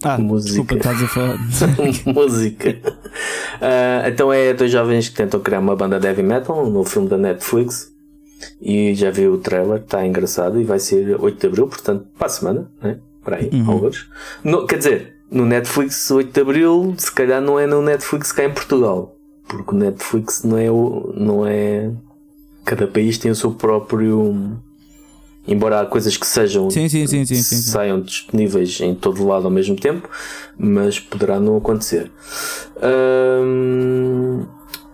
Ah, música. desculpa, estás a falar. (laughs) música. Uh, então é dois jovens que tentam criar uma banda de heavy metal no filme da Netflix. E já vi o trailer, está engraçado e vai ser 8 de Abril, portanto, para a semana, né? Para aí, uhum. alguns. No, quer dizer, no Netflix 8 de Abril, se calhar não é no Netflix cá em Portugal. Porque o Netflix não é o. não é. Cada país tem o seu próprio embora há coisas que sejam sim, sim, sim, saiam disponíveis em todo lado ao mesmo tempo, mas poderá não acontecer. Um,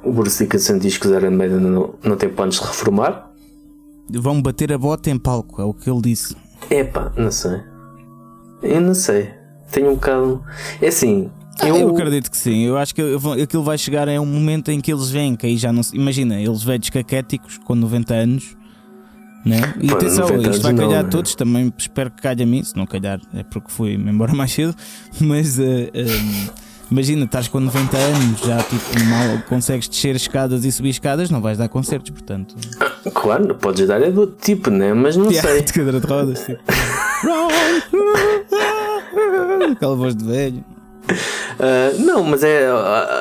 o Bruce Dickinson diz que Iron Maiden não, não tem planos de reformar. Vão bater a bota em palco, é o que ele disse. Epá, não sei. Eu não sei. Tenho um bocado. É assim, Ah, eu... eu... acredito que sim. Eu acho que aquilo vai chegar a um momento em que eles vêm, que aí já não se. Imagina, eles velhos caquéticos com 90 anos. Né? E Pô, atenção, isto vai calhar não, a todos, também espero que calhe a mim, se não calhar é porque fui embora (laughs) mais cedo, mas uh, imagina, estás com 90 anos, já tipo mal consegues descer escadas e subir escadas, não vais dar concertos, portanto. Claro, podes dar é do tipo, né? Mas não (laughs) sei. De cadeira de rodas, tipo. (laughs) Aquela voz de velho. Uh, não, mas é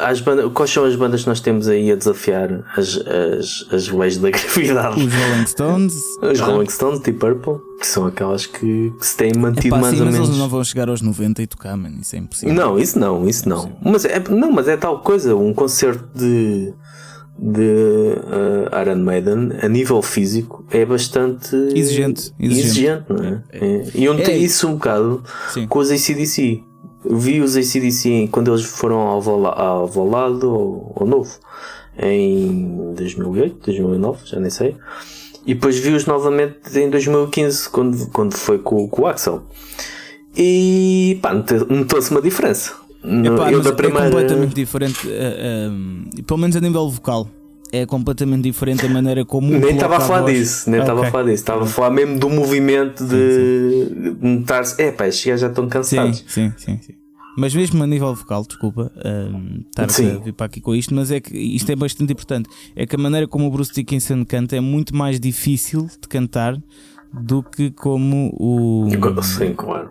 as bandas, quais são as bandas que nós temos aí a desafiar as, as, as leis da gravidade? Os Rolling Stones, os ah. Rolling Stones, Deep Purple, que são aquelas que, que se têm mantido Epá, mais sim, ou mas menos. Eles não vão chegar aos 90 e tocar, mano, isso é impossível. Não, isso não, isso não. Mas é, não, mas é tal coisa, um concerto de de uh, Iron Maiden a nível físico é bastante exigente, exigente, exigente não é? é. é. E onde é. tem isso um bocado Sim. com os ACDC. Vi os ACDC quando eles foram ao, ao Volado ou ao Novo em 2008, 2009, já nem sei. E depois vi-os novamente em 2015, quando, quando foi com, com o Axel. E pá, notou-se uma diferença. Epá, eu da é primeira... É completamente diferente, uh, uh, pelo menos a nível vocal. É completamente diferente a maneira como. Nem estava a falar disso, nem estava okay. a falar disso. Estava a falar mesmo do movimento de notar-se. É pá, estes já estão cansados. Sim, sim, sim. sim. Mas mesmo a nível vocal, desculpa uh, estar Sim. a vir para aqui com isto, mas é que isto é bastante importante. É que a maneira como o Bruce Dickinson canta é muito mais difícil de cantar do que como o. Sim, claro.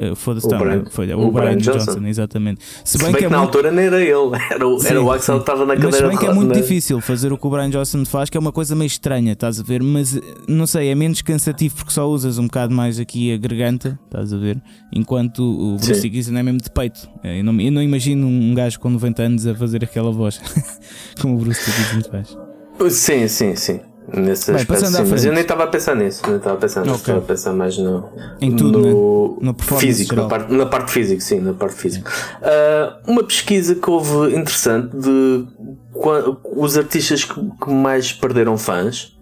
Uh, Foda-se, o, Brian, foi, o, o Brian, Brian Johnson. Johnson. exatamente. Se bem, Se bem que, que é na muito... altura nem era ele, (laughs) era o, era o Axel que estava na cadeira Mas se bem que é muito difícil fazer o que o Brian Johnson faz, que é uma coisa meio estranha, estás a ver? Mas não sei, é menos cansativo porque só usas um bocado mais aqui a garganta, estás a ver? Enquanto o Bruce Dickinson é mesmo de peito. É, eu não, eu não imagino um gajo com 90 anos a fazer aquela voz (laughs) como o Bruce Dickinson faz. Sim, sim, sim. Nesse Bem, aspecto, sim, mas eu nem estava a pensar nisso, nem estava a pensar nisso, okay. estava a pensar mais no, em tudo, no, né? no físico, na parte, na parte física, sim, na parte física. Uh, uma pesquisa que houve interessante de os artistas que, que mais perderam fãs.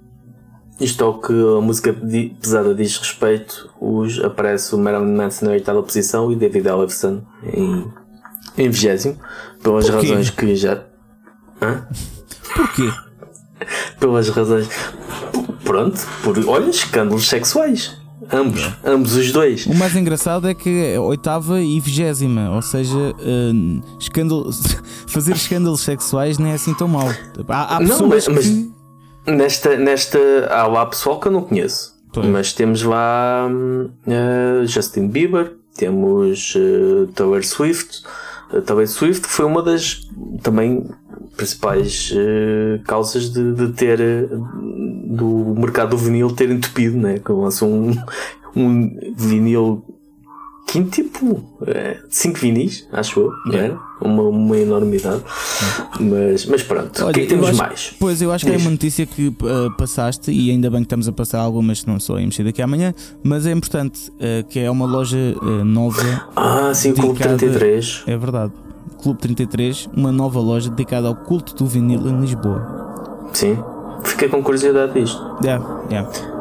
Isto ao que a música pesada diz respeito, os, aparece o Marilyn Manson na oitava posição e David Ellefson em, em vigésimo, pelas razões que já. Hã? Porquê? Pelas razões. Pronto, por olha, escândalos sexuais. Ambos, é. ambos os dois. O mais engraçado é que é oitava e vigésima, ou seja, uh, escândalo, (laughs) fazer escândalos sexuais não é assim tão mal. Há, há pessoas não, mas, mas nesta, nesta há lá pessoal que eu não conheço, pois. mas temos lá uh, Justin Bieber, temos uh, Taylor Swift. Uh, Taylor Swift foi uma das também principais uh, causas de, de ter uh, do mercado do vinil ter entupido, né? Que lançou um, um vinil quinto tipo 5 é, vinis, acho eu, não era? Uma, uma enormidade. Mas, mas pronto, Olha, o que é que temos acho, mais? Pois eu acho que é uma notícia que uh, passaste e ainda bem que estamos a passar algumas, não só a mexer daqui amanhã, mas é importante uh, que é uma loja uh, nova. Ah, sim, o Clube 33. É verdade Clube 33 uma nova loja dedicada ao culto do vinil em Lisboa. Sim, fiquei com curiosidade disto. Yeah, yeah.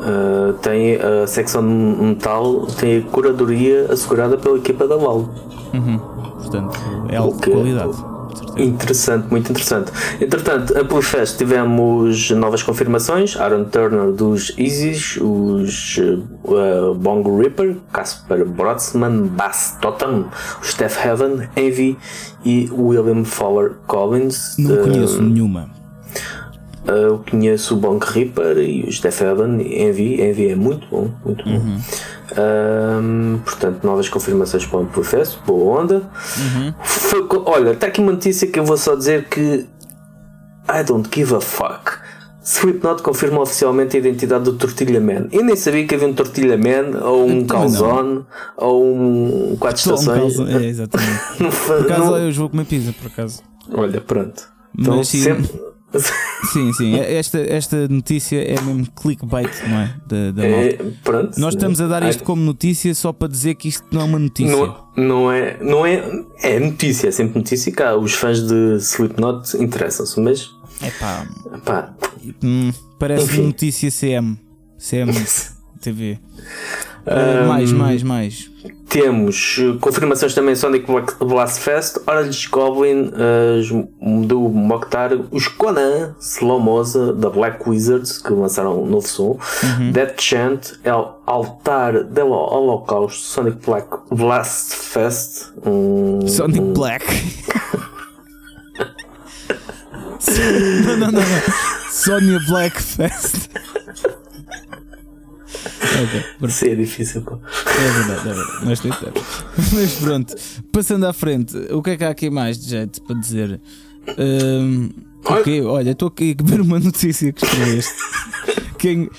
Uh, tem a secção de metal, tem a curadoria assegurada pela equipa da Val. Uhum. Portanto, é algo de qualidade. Interessante, muito interessante. Entretanto, a Playfest tivemos novas confirmações: Aaron Turner dos Easys, os uh, Bongo Ripper, Casper Brodsman, Bass Totem, Steph Heaven, Envy e William Fowler Collins. Não conheço nenhuma. Eu conheço o Bonk Ripper e o Steph Heaven, Envy. Envy é muito bom, muito bom. Uhum. Um, portanto, novas confirmações para o processo, boa onda. Uhum. Foi, olha, está aqui uma notícia que eu vou só dizer que I don't give a fuck. Slipknot confirma oficialmente a identidade do Tortilha Man. Eu nem sabia que havia um Tortilha Man, ou um calzone, ou um quatro estações. Um é, exatamente. (laughs) por acaso, eu vou comer pizza, por acaso. Olha, pronto. Então, Mas, sempre Sim, sim. Esta, esta notícia é mesmo clickbait, não é? Da, da é pronto. Nós estamos a dar isto como notícia só para dizer que isto não é uma notícia. Não, não é, não é. É notícia, é sempre notícia. Cá os fãs de Slipknot interessam-se, mas. É pá. pá. Hum, parece Enfim. notícia CM. CM TV. Uh, (laughs) mais, mais, mais. Temos uh, confirmações também Sonic Blast Fest, Orange Goblin uh, do Mokhtar, os Conan, Slomosa da Black Wizards que lançaram um novo som, uhum. Dead Chant, El Altar del Holocausto, Sonic Black Blast Fest, um, Sonic um... Black. (laughs) não, não, não, não. Sonia Black Fest. Okay, Sim, é difícil, pô. É verdade, é verdade. Nós tentamos. (laughs) Mas pronto, passando à frente, o que é que há aqui mais de jeito para dizer? Um, okay, olha, estou aqui a ver uma notícia que escreveste. Quem.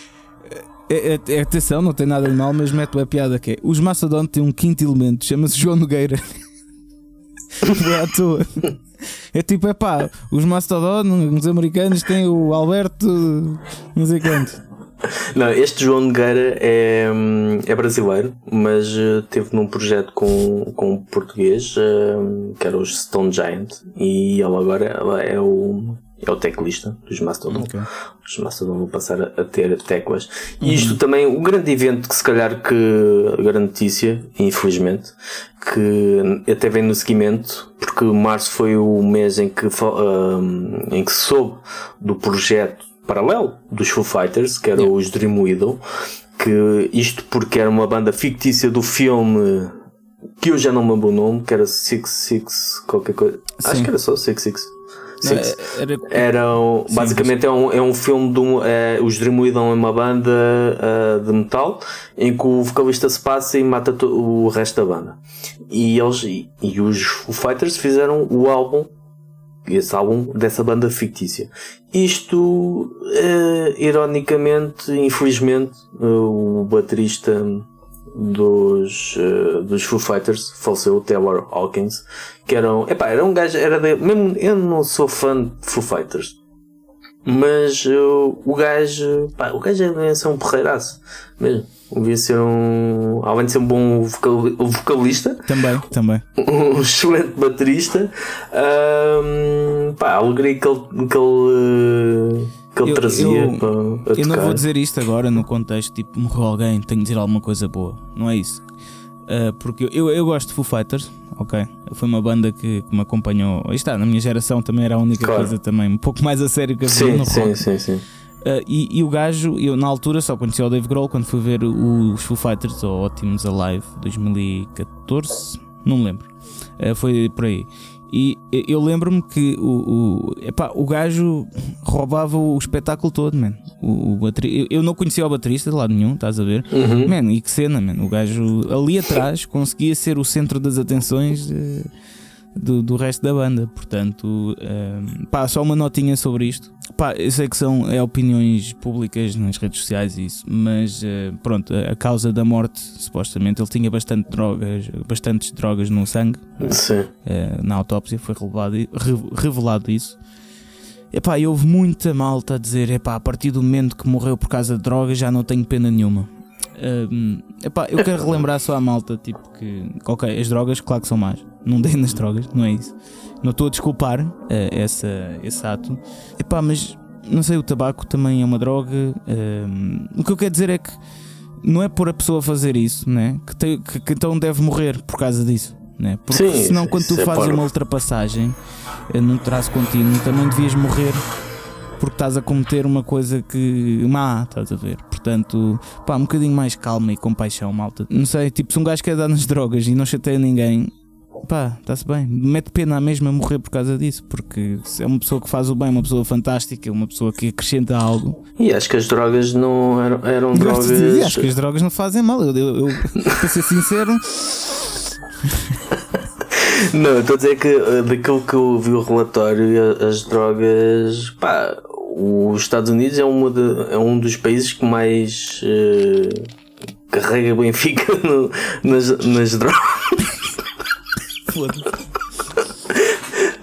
É, é, é, atenção, não tem nada de mal, mas mete a piada que é. Os Mastodon têm um quinto elemento, chama-se João Nogueira. (laughs) Foi à toa. É tipo, é pá, os Mastodon, os americanos têm o Alberto, não sei quanto. (laughs) Não, este João Nogueira é, é brasileiro, mas uh, teve num projeto com, com um português, uh, que era os Stone Giant, e ele agora ela é o é o teclista dos Mastodon. Okay. Os Mastodon vão passar a, ter teclas. E uhum. isto também, o grande evento que se calhar que a grande notícia, infelizmente, que até vem no seguimento, porque março foi o mês em que, uh, em que soube do projeto paralelo dos Foo Fighters, que era yeah. os Dream Widow, que isto porque era uma banda fictícia do filme que eu já não me lembro o nome, que era Six Six qualquer coisa. Sim. Acho que era só Six Six. Six. Era, era basicamente é, um, é um filme de um, é, os Dream Widow é uma banda uh, de metal em que o vocalista se passa e mata o resto da banda. E eles e, e os Foo Fighters fizeram o álbum esse álbum dessa banda fictícia. Isto, uh, ironicamente, infelizmente, uh, o baterista dos, uh, dos Foo Fighters faleceu, o Taylor Hawkins, que era um, epá, era um gajo, era de, mesmo, eu não sou fã de Foo Fighters, mas o gajo, pá, o gajo é ser um porreiraço, mesmo. Devia ser um. Além de ser um bom vocalista. Também, também. Um excelente baterista. Um, pá, a alegria que ele. Que ele que ele eu, trazia eu, para, Eu não vou dizer isto agora no contexto tipo morreu alguém, tenho de dizer alguma coisa boa. Não é isso. Uh, porque eu, eu gosto de Foo Fighters, ok? Foi uma banda que, que me acompanhou. Está, na minha geração também era a única claro. coisa também um pouco mais a sério que havia no sim, rock. Sim, sim, sim. Uh, e, e, o gajo, eu na altura só conhecia o Dave Grohl quando fui ver os Foo Fighters ou Optimus Alive 2014, não me lembro. Uh, foi por aí. E eu lembro-me que o, o, epá, o gajo roubava o espetáculo todo, man. O, o bateri... Eu não conhecia o baterista de lado nenhum, estás a ver? Uhum. Man, e que cena, man. O gajo ali atrás conseguia ser o centro das atenções. Do, do resto da banda. Portanto, um, pá, só uma notinha sobre isto. Pá, eu sei que são é, opiniões públicas nas redes sociais isso, mas uh, pronto, a, a, causa da morte, supostamente, ele tinha bastante drogas, bastantes drogas no sangue. Sim. Uh, na autópsia foi revelado, revelado isso. Epá, e houve muita malta a dizer: epá, a partir do momento que morreu por causa de drogas já não tenho pena nenhuma. Um, epá, eu quero relembrar só a malta, tipo que, ok, as drogas, claro que são más, não deem nas drogas, não é isso. Não estou a desculpar uh, essa, esse ato, epá, mas não sei, o tabaco também é uma droga. Um, o que eu quero dizer é que não é por a pessoa fazer isso, né? que, que, que então deve morrer por causa disso. Né? Porque Sim, senão, quando tu é fazes uma ultrapassagem uh, num traço contínuo, também devias morrer porque estás a cometer uma coisa que má, estás a ver? Portanto, pá, um bocadinho mais calma e compaixão, malta. Não sei, tipo, se um gajo quer dar nas drogas e não chateia ninguém, pá, está-se bem. Mete pena a mesma morrer por causa disso, porque é uma pessoa que faz o bem, uma pessoa fantástica, uma pessoa que acrescenta algo. E acho que as drogas não eram, eram drogas. Dizer, acho que as drogas não fazem mal. Eu, eu, eu para ser sincero. (laughs) Não, estou a dizer que eh, daquilo que eu vi o relatório, as drogas, pá, os Estados Unidos é, uma de, é um dos países que mais uh, carrega Benfica (laughs) no, nas, nas drogas.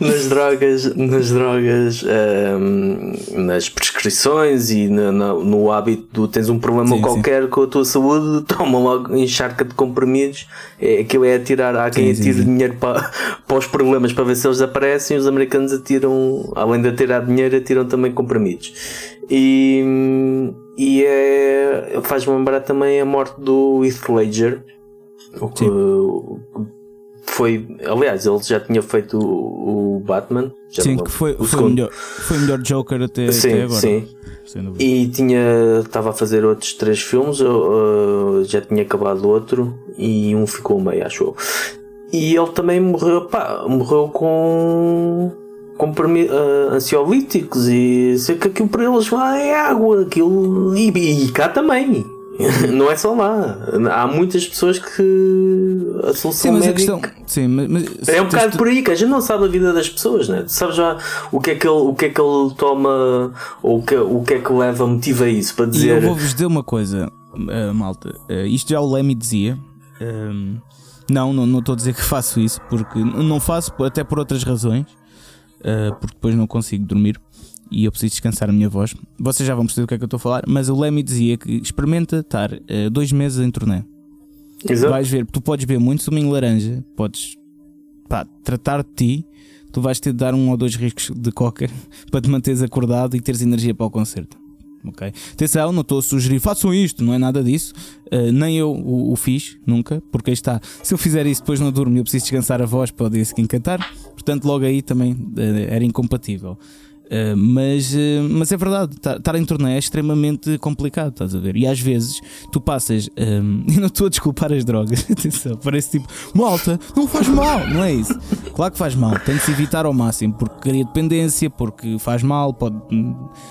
Nas drogas, nas drogas, ehm, nas prescrições e no, no, no hábito do tens um problema sim, qualquer sim. com a tua saúde, (laughs) toma logo encharca de comprimidos. É, aquilo é atirar, há quem sim, atire dinheiro para, (laughs) para os problemas para ver se eles aparecem. Os americanos atiram, além de atirar dinheiro, atiram também comprimidos. E, e é, faz-me lembrar também a morte do Heath Ledger O que foi. Aliás, ele já tinha feito o, o Batman. sim, que foi, o foi, melhor, foi melhor Joker até, sim, até agora. Sim. E tinha. Estava a fazer outros três filmes, uh, já tinha acabado outro e um ficou meio, acho eu. E ele também morreu, pá, morreu com com uh, ansiolíticos e sei que aquilo para eles vai é água, aquilo e, e cá também. (laughs) não é só lá. Há muitas pessoas que a solução sim, mas médica... a questão, sim, mas, mas é um bocado tu... por aí que a gente não sabe a vida das pessoas, né? Tu sabes já o que é que ele, o que é que ele toma ou o que, o que é que leva, motiva isso para dizer. E eu vou-vos dizer uma coisa, uh, malta. Uh, isto já o Lemmy dizia. Uh, não, não estou a dizer que (laughs) faço isso, porque não faço até por outras razões, porque depois não consigo dormir e eu preciso descansar a minha voz. Vocês já vão perceber o que é que eu estou a falar, mas o Lemmy dizia que experimenta estar uh, dois meses em turnê. Exato. Vais ver, tu podes ver muito suminho laranja, podes pá, tratar de ti, tu vais ter de dar um ou dois riscos de coca (laughs) para te manteres acordado e teres energia para o concerto. Ok? Atenção, não estou a sugerir, façam isto, não é nada disso. Uh, nem eu o, o, fiz, nunca, porque aí está. Se eu fizer isso depois não durmo e eu preciso descansar a voz para o dia seguinte cantar, portanto, logo aí também uh, era incompatível. Uh, mas, uh, mas é verdade, estar em torneio é extremamente complicado, estás a ver? E às vezes tu passas, (laughs) um, e não estou a desculpar as drogas, (laughs) atenção, parece tipo, malta, não faz mal, não é isso? Claro que faz mal, tem que se evitar ao máximo, porque cria dependência, porque faz mal, pode,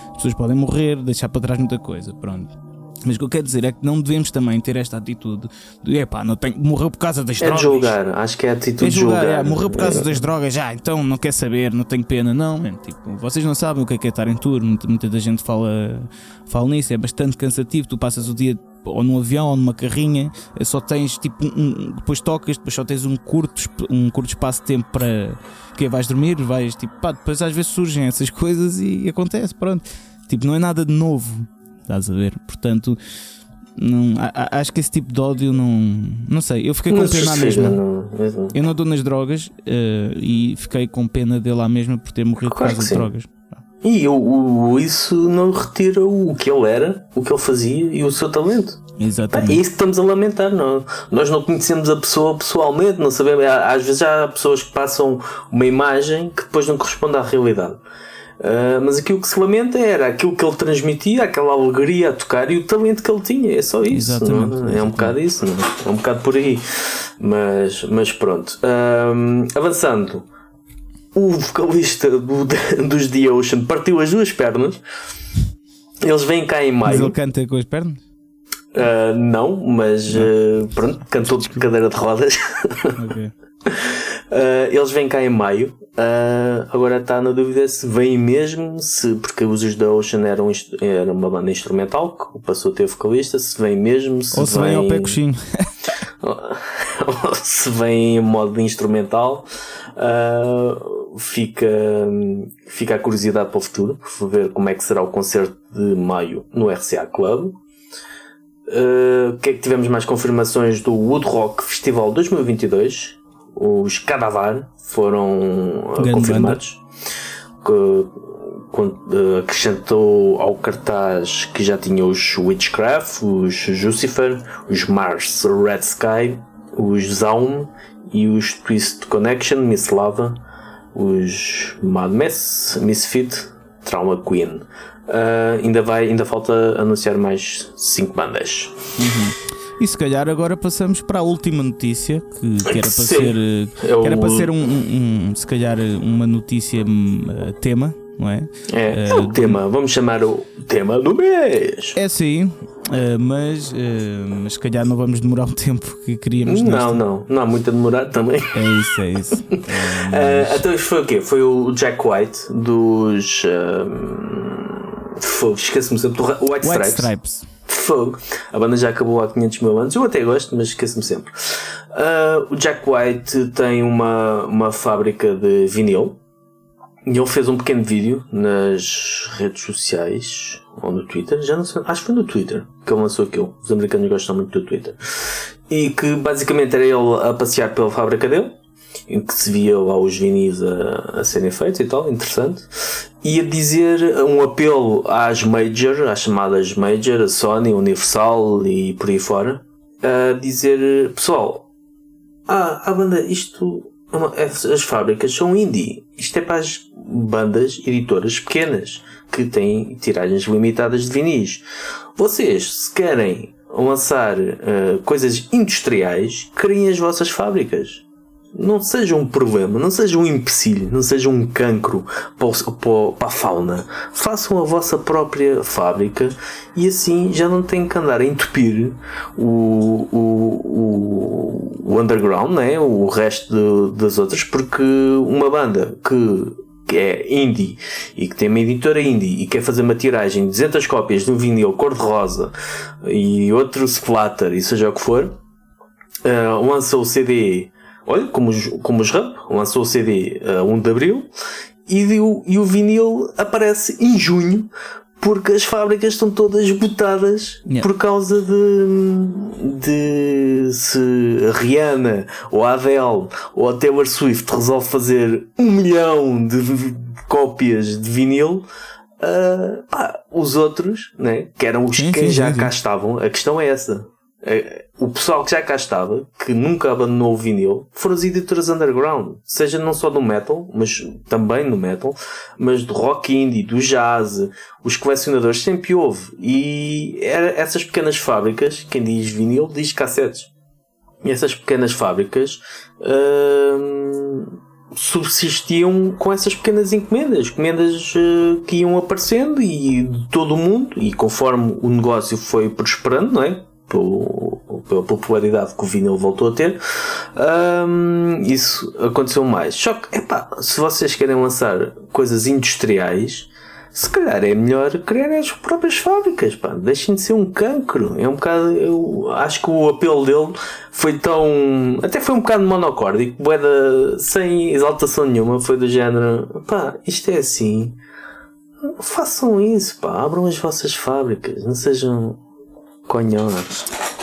as pessoas podem morrer, deixar para trás muita coisa, pronto. Mas o que eu quero dizer é que não devemos também ter esta atitude de epá, não tenho, morreu por causa das é drogas. É julgar, acho que é a atitude é julgar. julgar. É, morreu por causa é. das drogas, já, então não quer saber, não tenho pena. Não, man, tipo, vocês não sabem o que é, que é estar em tour, muita, muita da gente fala, fala nisso, é bastante cansativo. Tu passas o dia ou num avião ou numa carrinha, só tens tipo um, depois tocas, depois só tens um curto, um curto espaço de tempo para que vais dormir, vais tipo, pá, depois às vezes surgem essas coisas e acontece, pronto. Tipo, não é nada de novo Estás a ver? Portanto, não, a, acho que esse tipo de ódio não. Não sei, eu fiquei com pena mesmo. Não, eu não dou nas drogas uh, e fiquei com pena dele lá mesmo por ter morrido claro por causa de drogas. E eu, o, isso não retira o que ele era, o que ele fazia e o seu talento. Exatamente. É isso que estamos a lamentar. Não? Nós não conhecemos a pessoa pessoalmente, não sabemos. Às vezes há pessoas que passam uma imagem que depois não corresponde à realidade. Uh, mas aquilo que se lamenta era aquilo que ele transmitia, aquela alegria a tocar e o talento que ele tinha. É só isso. Exatamente? É? é um bocado isso? É? é um bocado por aí. Mas, mas pronto. Uh, avançando, o vocalista do, (laughs) dos The Ocean partiu as duas pernas. Eles vêm cá em maio. Mas ele canta com as pernas? Uh, não, mas não. pronto, cantou de cadeira de rodas. Okay. Uh, (laughs) eles vêm cá em maio. Uh, agora está na dúvida se vêm mesmo, se, porque os da Ocean eram, era uma banda instrumental que passou a ter vocalista, se vem mesmo. Se Ou se vem ao pé coxinho. ou (laughs) se vem em modo instrumental. Uh, fica, fica a curiosidade para o futuro, ver como é que será o concerto de maio no RCA Club. O uh, que é que tivemos mais confirmações do Wood Rock Festival 2022? Os Cadavar foram uh, confirmados. Que, uh, acrescentou ao cartaz que já tinha os Witchcraft, os Lucifer, os Mars Red Sky, os Zaun e os Twist Connection, Miss Lava, os Mad Mess, Misfit, Trauma Queen. Uh, ainda, vai, ainda falta anunciar mais 5 bandas. Uhum. E se calhar agora passamos para a última notícia, que, que era para Sim. ser, é que era para ser um, um, um, se calhar uma notícia uh, tema, não é? É, uh, é o tema, vamos chamar o tema do mês. É sim, uh, mas, uh, mas se calhar não vamos demorar o tempo que queríamos. Não, nesta. não, não há muito a demorar também. É isso, é isso. (laughs) mas... Então isto foi o quê? Foi o Jack White dos. Esqueci-me sempre do White Stripes. White Stripes Fogo. A banda já acabou há 500 mil anos. Eu até gosto, mas esqueço-me sempre. Uh, o Jack White tem uma, uma fábrica de vinil. E ele fez um pequeno vídeo nas redes sociais ou no Twitter, já não sei, acho que foi no Twitter que ele lançou aquilo. Os americanos gostam muito do Twitter. E que basicamente era ele a passear pela fábrica dele em que se via lá os vinis a, a serem feitos e tal, interessante. E a dizer um apelo às major, às chamadas major, a Sony, Universal e por aí fora, a dizer, pessoal, ah, a banda, isto. As fábricas são indie. Isto é para as bandas editoras pequenas que têm tiragens limitadas de vinis. Vocês, se querem lançar uh, coisas industriais, criem as vossas fábricas. Não seja um problema, não seja um empecilho, não seja um cancro para, o, a fauna. Façam a vossa própria fábrica e assim já não têm que andar a entupir o, o, o underground, né? o resto de, das outras, porque uma banda que que é indie e que tem uma editora indie e quer fazer uma tiragem de 200 cópias de um vinil cor-de-rosa e outro splatter e seja o que for, uh, lança o CD, olha, como os, como os Ramp, lançou o CD uh, 1 de Abril e, o, e o vinil aparece em junho porque as fábricas estão todas esgotadas yeah. por causa de, de se a Rihanna ou a Adele ou a Taylor Swift resolve fazer um milhão de cópias de vinil. Uh, pá, os outros, né, que eram os sim, que sim, já sim, cá estavam, a questão é essa. É, o pessoal que já cá estava, que nunca abandonou o vinil, foram as editoras underground. Seja não só do metal, mas também no metal, mas do rock indie, do jazz, os colecionadores sempre houve. E essas pequenas fábricas, quem diz vinil diz cassetes. E essas pequenas fábricas hum, subsistiam com essas pequenas encomendas, encomendas uh, que iam aparecendo e de todo o mundo, e conforme o negócio foi prosperando, não é? Pelo, pela popularidade que o vinil voltou a ter, um, isso aconteceu mais. Só que, epá, se vocês querem lançar coisas industriais, se calhar é melhor criar as próprias fábricas, pá. Deixem de ser um cancro. É um bocado, eu acho que o apelo dele foi tão, até foi um bocado monocórdico, boeda, sem exaltação nenhuma, foi do género, pá, isto é assim. Façam isso, pá, abram as vossas fábricas, não sejam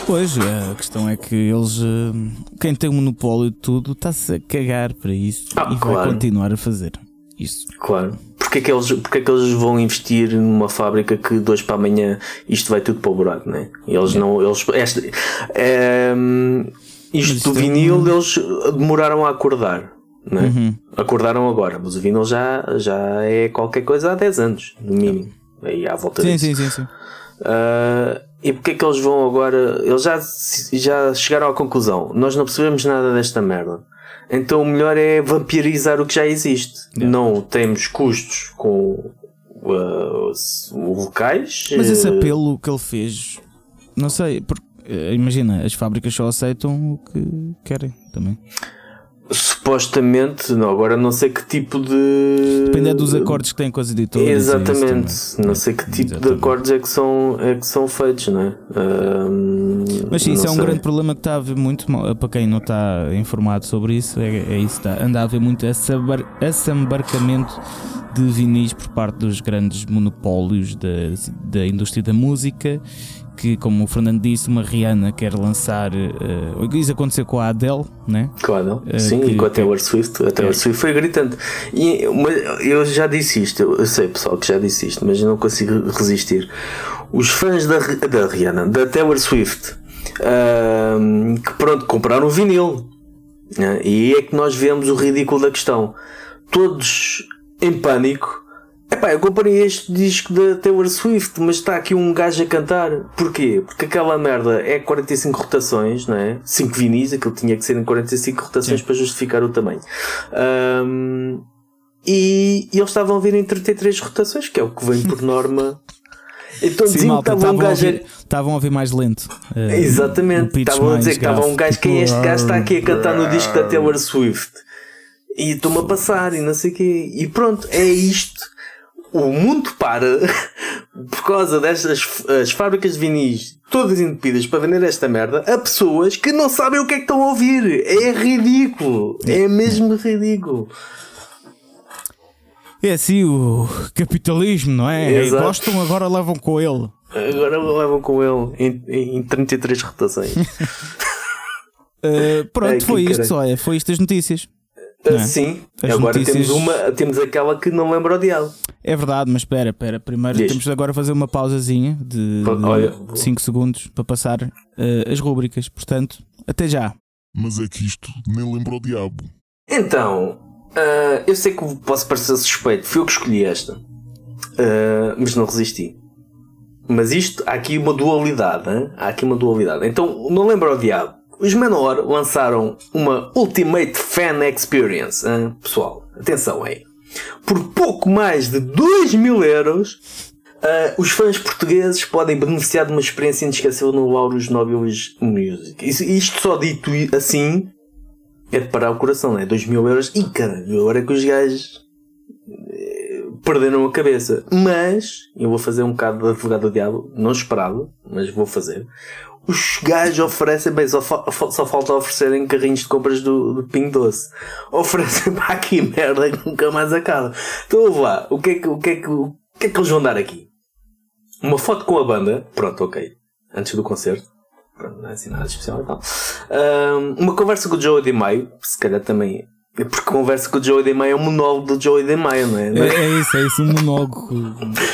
Pois, a questão é que eles, eh, quem tem o monopólio de tudo, está-se a cagar para isso ah, e claro. vai continuar a fazer isso. Claro. Porque é, que eles, porque é que eles vão investir numa fábrica que dois para amanhã isto vai tudo para o buraco, né? Eles é. não. Eles, este, é, isto do vinil, é eles demoraram a acordar. Né? Uhum. Acordaram agora, mas o vinil já, já é qualquer coisa há 10 anos, no mínimo. Aí à volta sim, disso. Sim, sim, sim. Uh, e porque é que eles vão agora? Eles já, já chegaram à conclusão: nós não percebemos nada desta merda. Então o melhor é vampirizar o que já existe. Yeah. Não temos custos com uh, locais. Mas esse uh, apelo que ele fez, não sei, porque, imagina, as fábricas só aceitam o que querem também. Supostamente, não, agora não sei que tipo de. Depende é dos acordos que têm com as editoras. Exatamente, não sei que tipo Exatamente. de acordos é que são, é que são feitos, não é? Um, Mas sim, isso é um grande problema que está a haver muito, para quem não está informado sobre isso, é, é isso, está, anda a haver muito assambarcamento de vinis por parte dos grandes monopólios da, da indústria da música que, como o Fernando disse, uma Rihanna quer lançar. Uh, isso aconteceu com a Adele, né? Com a Adele, uh, sim, que, e com a Taylor Swift. A Taylor é. Swift foi gritante. E eu já disse isto, eu sei pessoal que já disse isto, mas eu não consigo resistir. Os fãs da, da Rihanna, da Taylor Swift, uh, que pronto, compraram o vinil. Né? E é que nós vemos o ridículo da questão. Todos em pânico Epá, eu comprei este disco da Taylor Swift, mas está aqui um gajo a cantar. Porquê? Porque aquela merda é 45 rotações, não é? 5 vinis, aquilo tinha que ser em 45 rotações Sim. para justificar o tamanho. Um, e, e, eles estavam a vir em 33 rotações, que é o que vem por (laughs) norma. Então diziam que estava um gajo. Estavam a ouvir mais lento. Uh, Exatamente. Estavam a dizer que estava um gajo. Quem é este gajo está aqui a cantar no disco da Taylor Swift? E estou-me a passar e não sei o quê. E pronto, é isto o mundo para (laughs) por causa destas as fábricas de vinis todas entupidas para vender esta merda a pessoas que não sabem o que é que estão a ouvir. É ridículo. É mesmo ridículo. É assim o capitalismo, não é? Exato. Gostam, agora levam com ele. Agora levam com ele em, em 33 rotações. uh, (laughs) pronto, Ai, foi isto, só é, foi isto as notícias. Uh, sim, As agora notícias... temos uma, temos aquela que não lembro o diálogo. É verdade, mas espera, espera. Primeiro Diz. temos agora fazer uma pausazinha de 5 segundos para passar uh, as rúbricas. Portanto, até já. Mas é que isto nem lembra o diabo. Então, uh, eu sei que posso parecer suspeito, fui eu que escolhi esta, uh, mas não resisti. Mas isto, há aqui uma dualidade, hein? há aqui uma dualidade. Então, não lembra o diabo. Os Menor lançaram uma Ultimate Fan Experience, hein? pessoal. Atenção aí. Por pouco mais de 2 mil euros, uh, os fãs portugueses podem beneficiar de uma experiência inesquecível no Lauros Nobilis Music. Isto só dito assim é de parar o coração, não é? 2 mil euros. E caralho, agora é que os gajos eh, perderam a cabeça. Mas, eu vou fazer um bocado de advogado do diabo, não esperado, mas vou fazer. Os gajos oferecem, bem, só, fa só falta oferecerem carrinhos de compras do, do Ping Doce. (laughs) Oferecem para aqui merda que nunca mais acaba. Então vou lá, o que, é que, o, que é que, o que é que eles vão dar aqui? Uma foto com a banda, pronto, ok. Antes do concerto não é assim nada especial e tal. Um, uma conversa com o Joey de Maio, se calhar também. É porque conversa com o Joey de Maio é um monólogo do Joey de Maio, não é? É, é isso, é isso, um monólogo.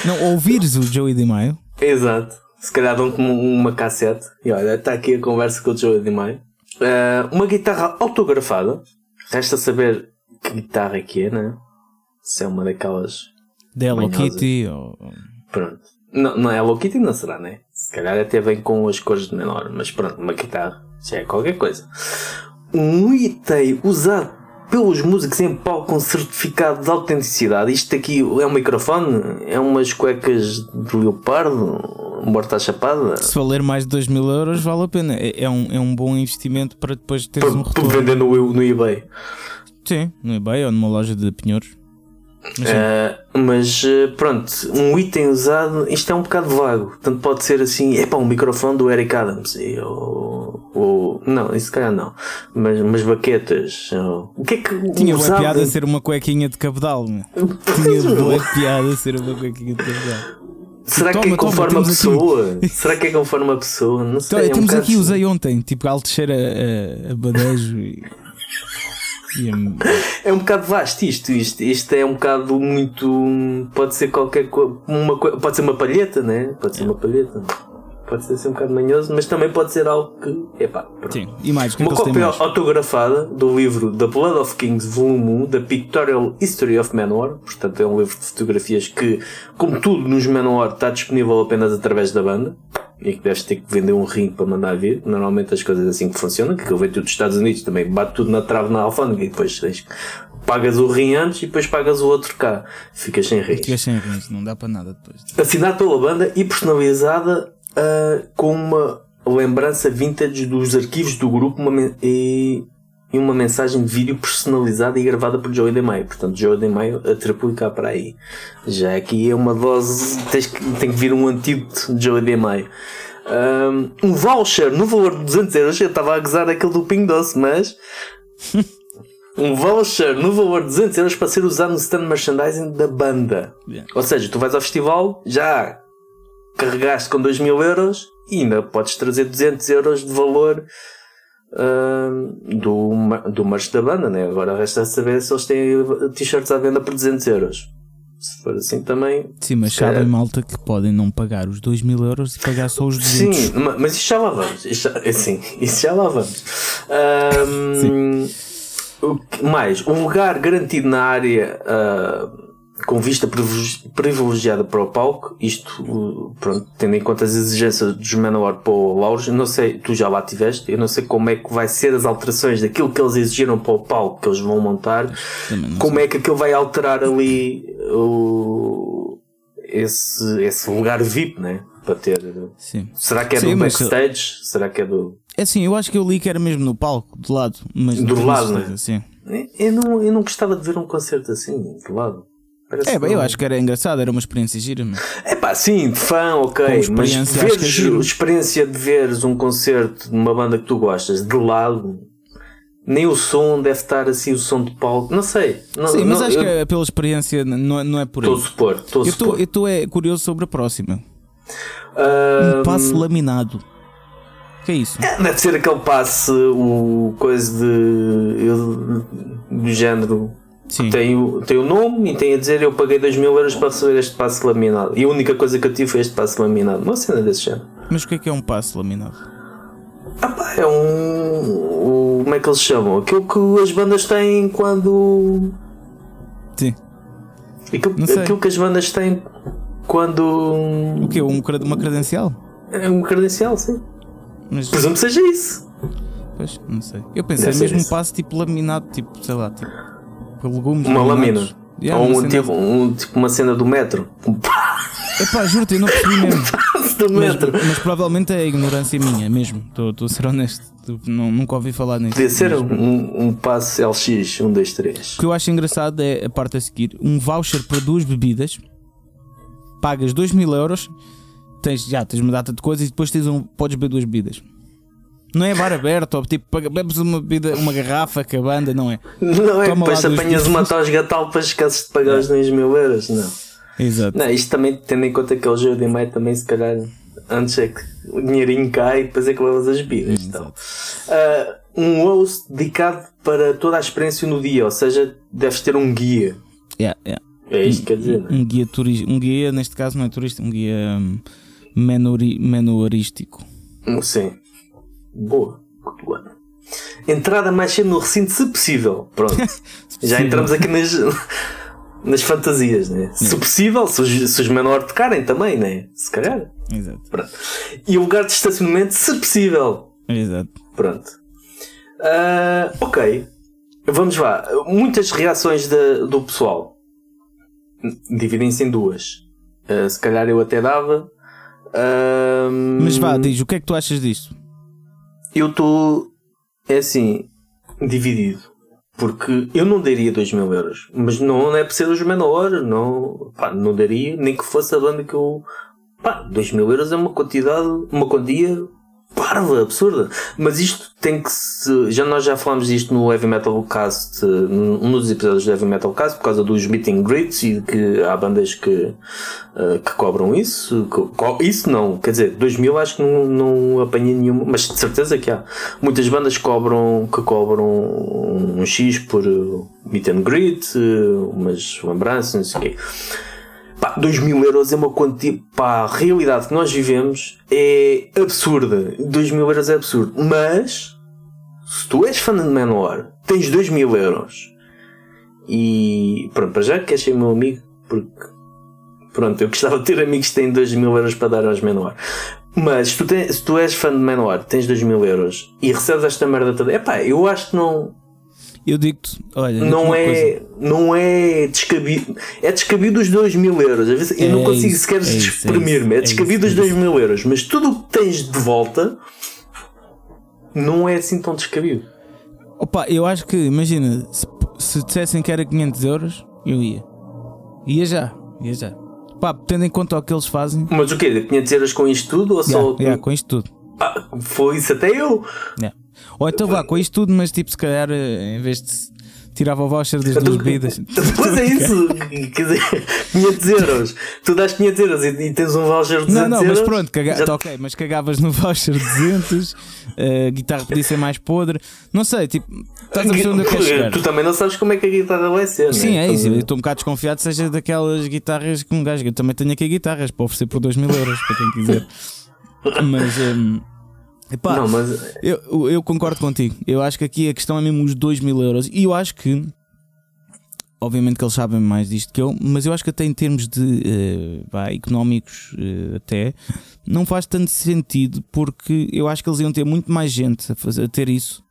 não, ouvires o Joey de Maio. Exato. Se calhar dão-te uma cassete e olha, está aqui a conversa com o Joey de Maio. Uh, uma guitarra autografada. Resta saber que guitarra é que é, né? Se é uma daquelas. Da Hello Kitty ou. Pronto. Não, não é Hello Kitty, não será, né? Se calhar até vem com as cores de menor, mas pronto, uma guitarra já é qualquer coisa. Um item usado pelos músicos em palco com certificado de autenticidade. Isto aqui é um microfone? É umas cuecas de leopardo? Um morta chapada? Se valer mais de 2 mil euros, vale a pena. É, é, um, é um bom investimento para depois teres para, um retorno. Para vender no, no eBay. Sim, no eBay ou numa loja de penhores. Uh, mas uh, pronto, um item usado, isto é um bocado vago. Tanto pode ser assim, é para um microfone do Eric Adams. Ou, ou, não, isso calhar não. Mas, mas baquetas. Ou, o que é que Tinha boa piada ser uma cuequinha de cabedal. (laughs) Tinha boa piada ser uma cuequinha de cabedal. Será toma, que é conforme toma, a pessoa? Aqui. (laughs) Será que é conforme a pessoa? Não sei. Então, é um temos aqui, assim. usei ontem, tipo Altecheira a, a badejo e. É um bocado vasto isto, isto. Isto é um bocado muito. Pode ser qualquer coisa. Uma, pode ser uma palheta, né? Pode ser uma palheta. Pode ser assim um bocado manhoso, mas também pode ser algo que. Epá, pronto. Sim, e mais, que uma cópia autografada do livro The Blood of Kings, volume 1, da Pictorial History of Manowar. Portanto, é um livro de fotografias que, como tudo nos Manowar, está disponível apenas através da banda e que deves ter que vender um rim para mandar vir. Normalmente as coisas assim que funcionam, que eu vejo tudo dos Estados Unidos também, bate tudo na trave na alfândega e depois tens, pagas o rim antes e depois pagas o outro cá. Ficas sem rins. Ficas sem rins, não dá para nada depois. Assinado pela banda e personalizada uh, com uma lembrança vintage dos arquivos do grupo uma, e e uma mensagem de vídeo personalizada e gravada por Joey DeMaio. Portanto, Joey DeMaio a triplicar para aí. Já aqui é uma dose, tens que, tem que vir um antídoto de Joey DeMaio. Um, um voucher no valor de 200 euros. Eu estava a gozar aquele do Ping Doce, mas. (laughs) um voucher no valor de 200 euros para ser usado no stand merchandising da banda. Yeah. Ou seja, tu vais ao festival, já carregaste com 2 mil euros e ainda podes trazer 200 euros de valor uh, do, do merch da banda, né? Agora resta saber se eles têm t-shirts à venda por 200 euros. Se for assim também. Sim, mas sabem malta que podem não pagar os 2 mil euros e pagar só os 200. Sim, mas isso já lá vamos. Já, assim, isso já lá vamos. Um, o que mais? Um lugar garantido na área. Uh, com vista privilegiada para o palco, isto, pronto, tendo em conta as exigências dos Manowar para o Lauros, não sei, tu já lá tiveste, eu não sei como é que vai ser as alterações daquilo que eles exigiram para o palco que eles vão montar, como sei. é que aquilo vai alterar ali o, esse, esse lugar VIP, né? Para ter. Sim. Será que é Sim, do backstage? Eu... Será que é do. É assim, eu acho que eu li que era mesmo no palco, do lado. Mas do lado, né? Sim. Eu não, eu não gostava de ver um concerto assim, do lado. Parece é, bem, eu acho que era engraçado, era uma experiência gira. Mas... É pá, sim, de fã, ok, mas veres, é experiência de veres um concerto de uma banda que tu gostas de lado, nem o som deve estar assim, o som de palco, não sei. Não, sim, mas não, acho eu... que é pela experiência não é, não é por aí. Estou a supor, estou a supor. Eu estou é curioso sobre a próxima. Um, um passe laminado. que é isso? É, deve ser aquele passe, o coisa de. do género tem o, tem o nome e tem a dizer eu paguei 2 mil euros para receber este passe laminado. E a única coisa que eu tive foi este passe laminado. Uma cena desse género. Mas o que é que é um passe laminado? Ah pá, é um. o- como é que eles chamam? Aquilo que as bandas têm quando. Sim. Aquilo, aquilo que as bandas têm quando. O quê? Um, uma credencial? É um credencial, sim. Mas, Presumo que seja isso. pois, não sei. Eu pensei mesmo um passo tipo laminado, tipo, sei lá, tipo. Legumes. Uma lâmina. Yeah, Ou uma um, cena- tipo, um, tipo uma cena do metro. Um (laughs) Epá, juro-te, eu não percebi mesmo. (laughs) do Mas, metro. mas provavelmente é a ignorância minha mesmo. Estou a ser honesto. Não- nunca ouvi falar nisso. Podia ser Mas- um, um passo LX, um, dois, três. O que eu acho engraçado é a parte a seguir: um voucher para duas bebidas, pagas 2 mil euros, tens, já tens uma data de coisas e depois tens um, podes beber duas bebidas. Não é bar aberto, ou tipo, bebes uma bebida, uma garrafa que a banda, não é? Não é? Toma Depois apanhas uma tosga tal para esqueces de pagar os 2 mil euros. Não. Exato. Não, isto também, tendo em conta que é o jogo de maio, também se calhar antes é que o dinheirinho cai e depois é que levas as bebidas. Então. Ah, um host dedicado para toda a experiência no dia, ou seja, deves ter um guia. Yeah, yeah. É isto que quer dizer, não é? Um guia turista, um guia, neste caso não é turista, um guia hum, menori, menorístico. Sim. Boa. Muito bom. Entrada mais cedo no recinto, se possível. Pronto. (laughs) Já possível. entramos aqui nas, (laughs) nas fantasias, né? Se possível, se os, se os menores tocarem também, né? Se calhar. Exato. Pronto. E o lugar de estacionamento, se possível. Exato. Pronto. Ah, ok. Vamos lá. Muitas reações da- do pessoal. Dividem-se em duas. Ah, se calhar eu até dava. Ah, Mas vá, diz, o que é que tu achas disto? Eu estou. É assim. Dividido. Porque eu não daria 2 mil euros. Mas não é por ser os menores. Não, pá, não daria. Nem que fosse a banda que eu. Pá, 2 mil euros é uma quantidade. Uma quantia parva, absurda. Mas isto tem que se. Já nós já falámos disto no Heavy Metal Cast, num dos episódios do Heavy Metal Cast, por causa dos meet and greets e que há bandas que, eh, que cobram isso. Co- Isso não, quer dizer, 2 mil acho que não, não apanhei nenhuma, mas de certeza que há. Muitas bandas cobram, que cobram um X por eh, meet and greet, eh, umas lembranças, não sei o quê. Pá, 2 mil euros é uma quantia. Pá, a realidade que nós vivemos é absurda. 2 mil euros é absurdo. Mas, se tu és fã de Manowar, tens 2 mil euros. E pronto, para já queres ser meu amigo, porque pronto, eu gostava de ter amigos que têm 2 mil euros para dar aos Manowar. Mas se tu, tens, se tu és fã de Manowar, tens 2 mil euros e recebes esta merda toda, epá, eu acho que não, Eu digo-te, olha, não é, coisa. não é descabido. É descabido os 2 mil euros. Vezes eu É não consigo isso, sequer é é exprimir-me. É, é descabido os é 2 mil euros. Mas tudo o que tens de volta não é assim tão descabido. Opa, eu acho que, imagina, se, se dissessem que era 500 euros, eu ia. Ia já, ia já. Pá, tendo em conta o que eles fazem, Mas o quê? 500 euros com isto tudo? Ou yeah, só. yeah, com isto tudo. Ah, foi isso até eu. Yeah. Ou então vá, com isto tudo, mas tipo, se calhar, eh, em vez de tirava o voucher das duas bebidas. (laughs) Depois é isso. Quer dizer, 500 euros. Tu dás 500 euros e, e tens um voucher de 200 Não, não, mas pronto, caga... já- tá ok, mas cagavas no voucher de 200, (laughs) eh, a guitarra podia ser mais podre, não sei, tipo, estás a perceber onde eu quero chegar. Tu também não sabes como é que a guitarra vai ser. Sim, né? é isso. Então, Eu estou um bocado desconfiado seja daquelas guitarras que um gajo. Eu também tenho aqui guitarras para oferecer por 2 mil euros, para quem quiser. (laughs) Mas. hum, epá, Não, mas eu, eu concordo contigo. Eu acho que aqui a questão é mesmo os 2 mil euros. E eu acho que. Obviamente que eles sabem mais disto que eu, mas eu acho que até em termos de vá, económicos, eh, até não faz tanto sentido porque eu acho que eles iam ter muito mais gente a, fazer, a ter isso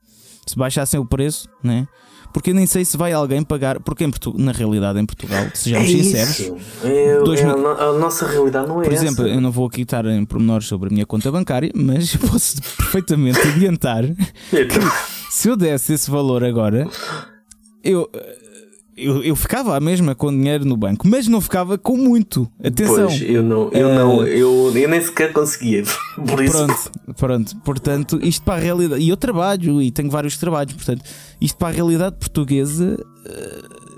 se baixassem o preço, né? Porque eu nem sei se vai alguém pagar, porque em Portu- na realidade em Portugal, sejamos é sinceros. É, Dois é mil- a, no- a nossa realidade não é por essa. exemplo, eu não vou aqui estar em pormenores sobre a minha conta bancária, mas eu (laughs) posso perfeitamente adiantar Então, se eu desse esse valor agora, eu, eu, eu ficava à mesma com dinheiro no banco, mas não ficava com muito. Atenção. Pois, eu não, eu, Eh, não eu, eu nem sequer conseguia. (laughs) Por isso, Pronto, pronto. Portanto, isto para a realidade. E eu trabalho e tenho vários trabalhos. Portanto, isto para a realidade portuguesa. eh,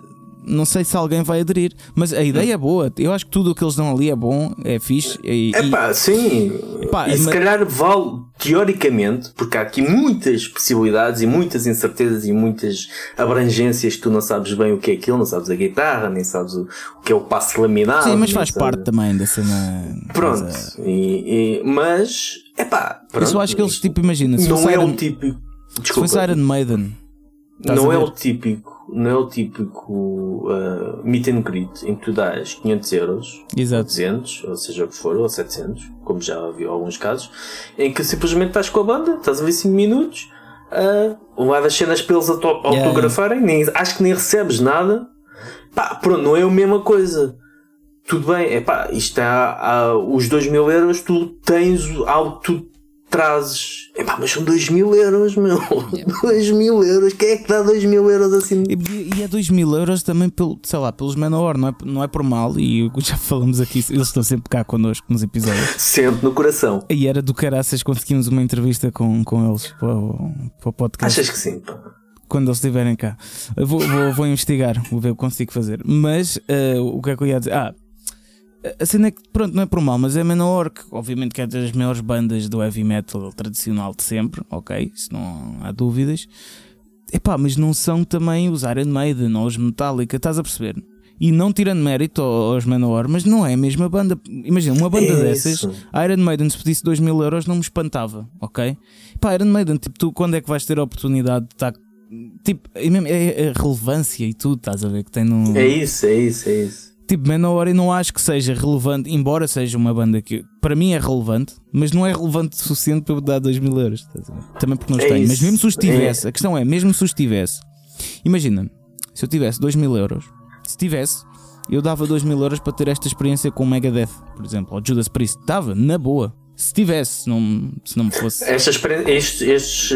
Não sei se alguém vai aderir, mas a ideia é boa. Eu acho que tudo o que eles dão ali é bom, é fixe. E, é e- sim. Epá, e se mas- calhar vale, teoricamente, porque há aqui muitas possibilidades e muitas incertezas e muitas abrangências que tu não sabes bem o que é aquilo, não sabes a guitarra, nem sabes o, que é o passo laminado. Sim, mas faz parte também da cena. Pronto, Mas, eh, e, e- mas, é pá, isso eu acho que eles, tipo, imagina, se não é Iron, o típico. se Desculpa, fosse Iron Maiden, estás não é o típico, não é o típico uh, meet and greet em que tu dás 500 euros, Exato. 200, ou seja o que for, ou 700, como já vi alguns casos, em que simplesmente estás com a banda, estás a ver 5 minutos, uh, das cenas para eles auto- Yeah, autografarem, nem, acho que nem recebes nada, pá, pronto, não é a mesma coisa. Tudo bem, é pá, isto há, há os 2 mil euros, tu tens algo que tu trazes, é pá, mas são 2 mil euros, meu, 2 (laughs) mil euros, quem é que dá 2 mil euros assim? E, e é 2 mil euros também pelo, sei lá, pelos Manowar, não é, não é por mal, e já falamos aqui, eles estão sempre cá connosco nos episódios. Sempre no coração. E era do caraças conseguimos uma entrevista com, com eles para o, para o podcast. Achas que sim, pá? quando eles estiverem cá. Vou, vou, vou investigar, vou ver o que consigo fazer. Mas eh, o que é que eu ia dizer? Ah, a cena é que, pronto, não é por mal, mas é Manowar, que obviamente que é das maiores bandas do heavy metal tradicional de sempre, ok? Isso não há dúvidas. Epá, mas não são também os Iron Maiden ou os Metallica, estás a perceber? E não tirando mérito ao- aos Manowar, mas não é a mesma banda. Imagina, uma banda É dessas, isso. Iron Maiden, se pedisse 2 mil euros, não me espantava, ok? Pá, Iron Maiden, tipo, tu quando é que vais ter a oportunidade de estar. Tipo, é, mesmo- é a relevância e tudo, estás a ver? Que tem no. É isso, é isso, é isso. Tipo, Manowar eu não acho que seja relevante, embora seja uma banda que para mim é relevante, mas não é relevante o suficiente para eu dar 2 mil euros. Também porque não os É tenho. Mas mesmo se os tivesse, a questão é, mesmo se os tivesse, imagina, se eu tivesse 2 mil euros, se tivesse, eu dava 2 mil euros para ter esta experiência com o Megadeth, por exemplo, ou Judas Priest. Dava, na boa. Se tivesse, se não, se não me fosse. Esta este, este,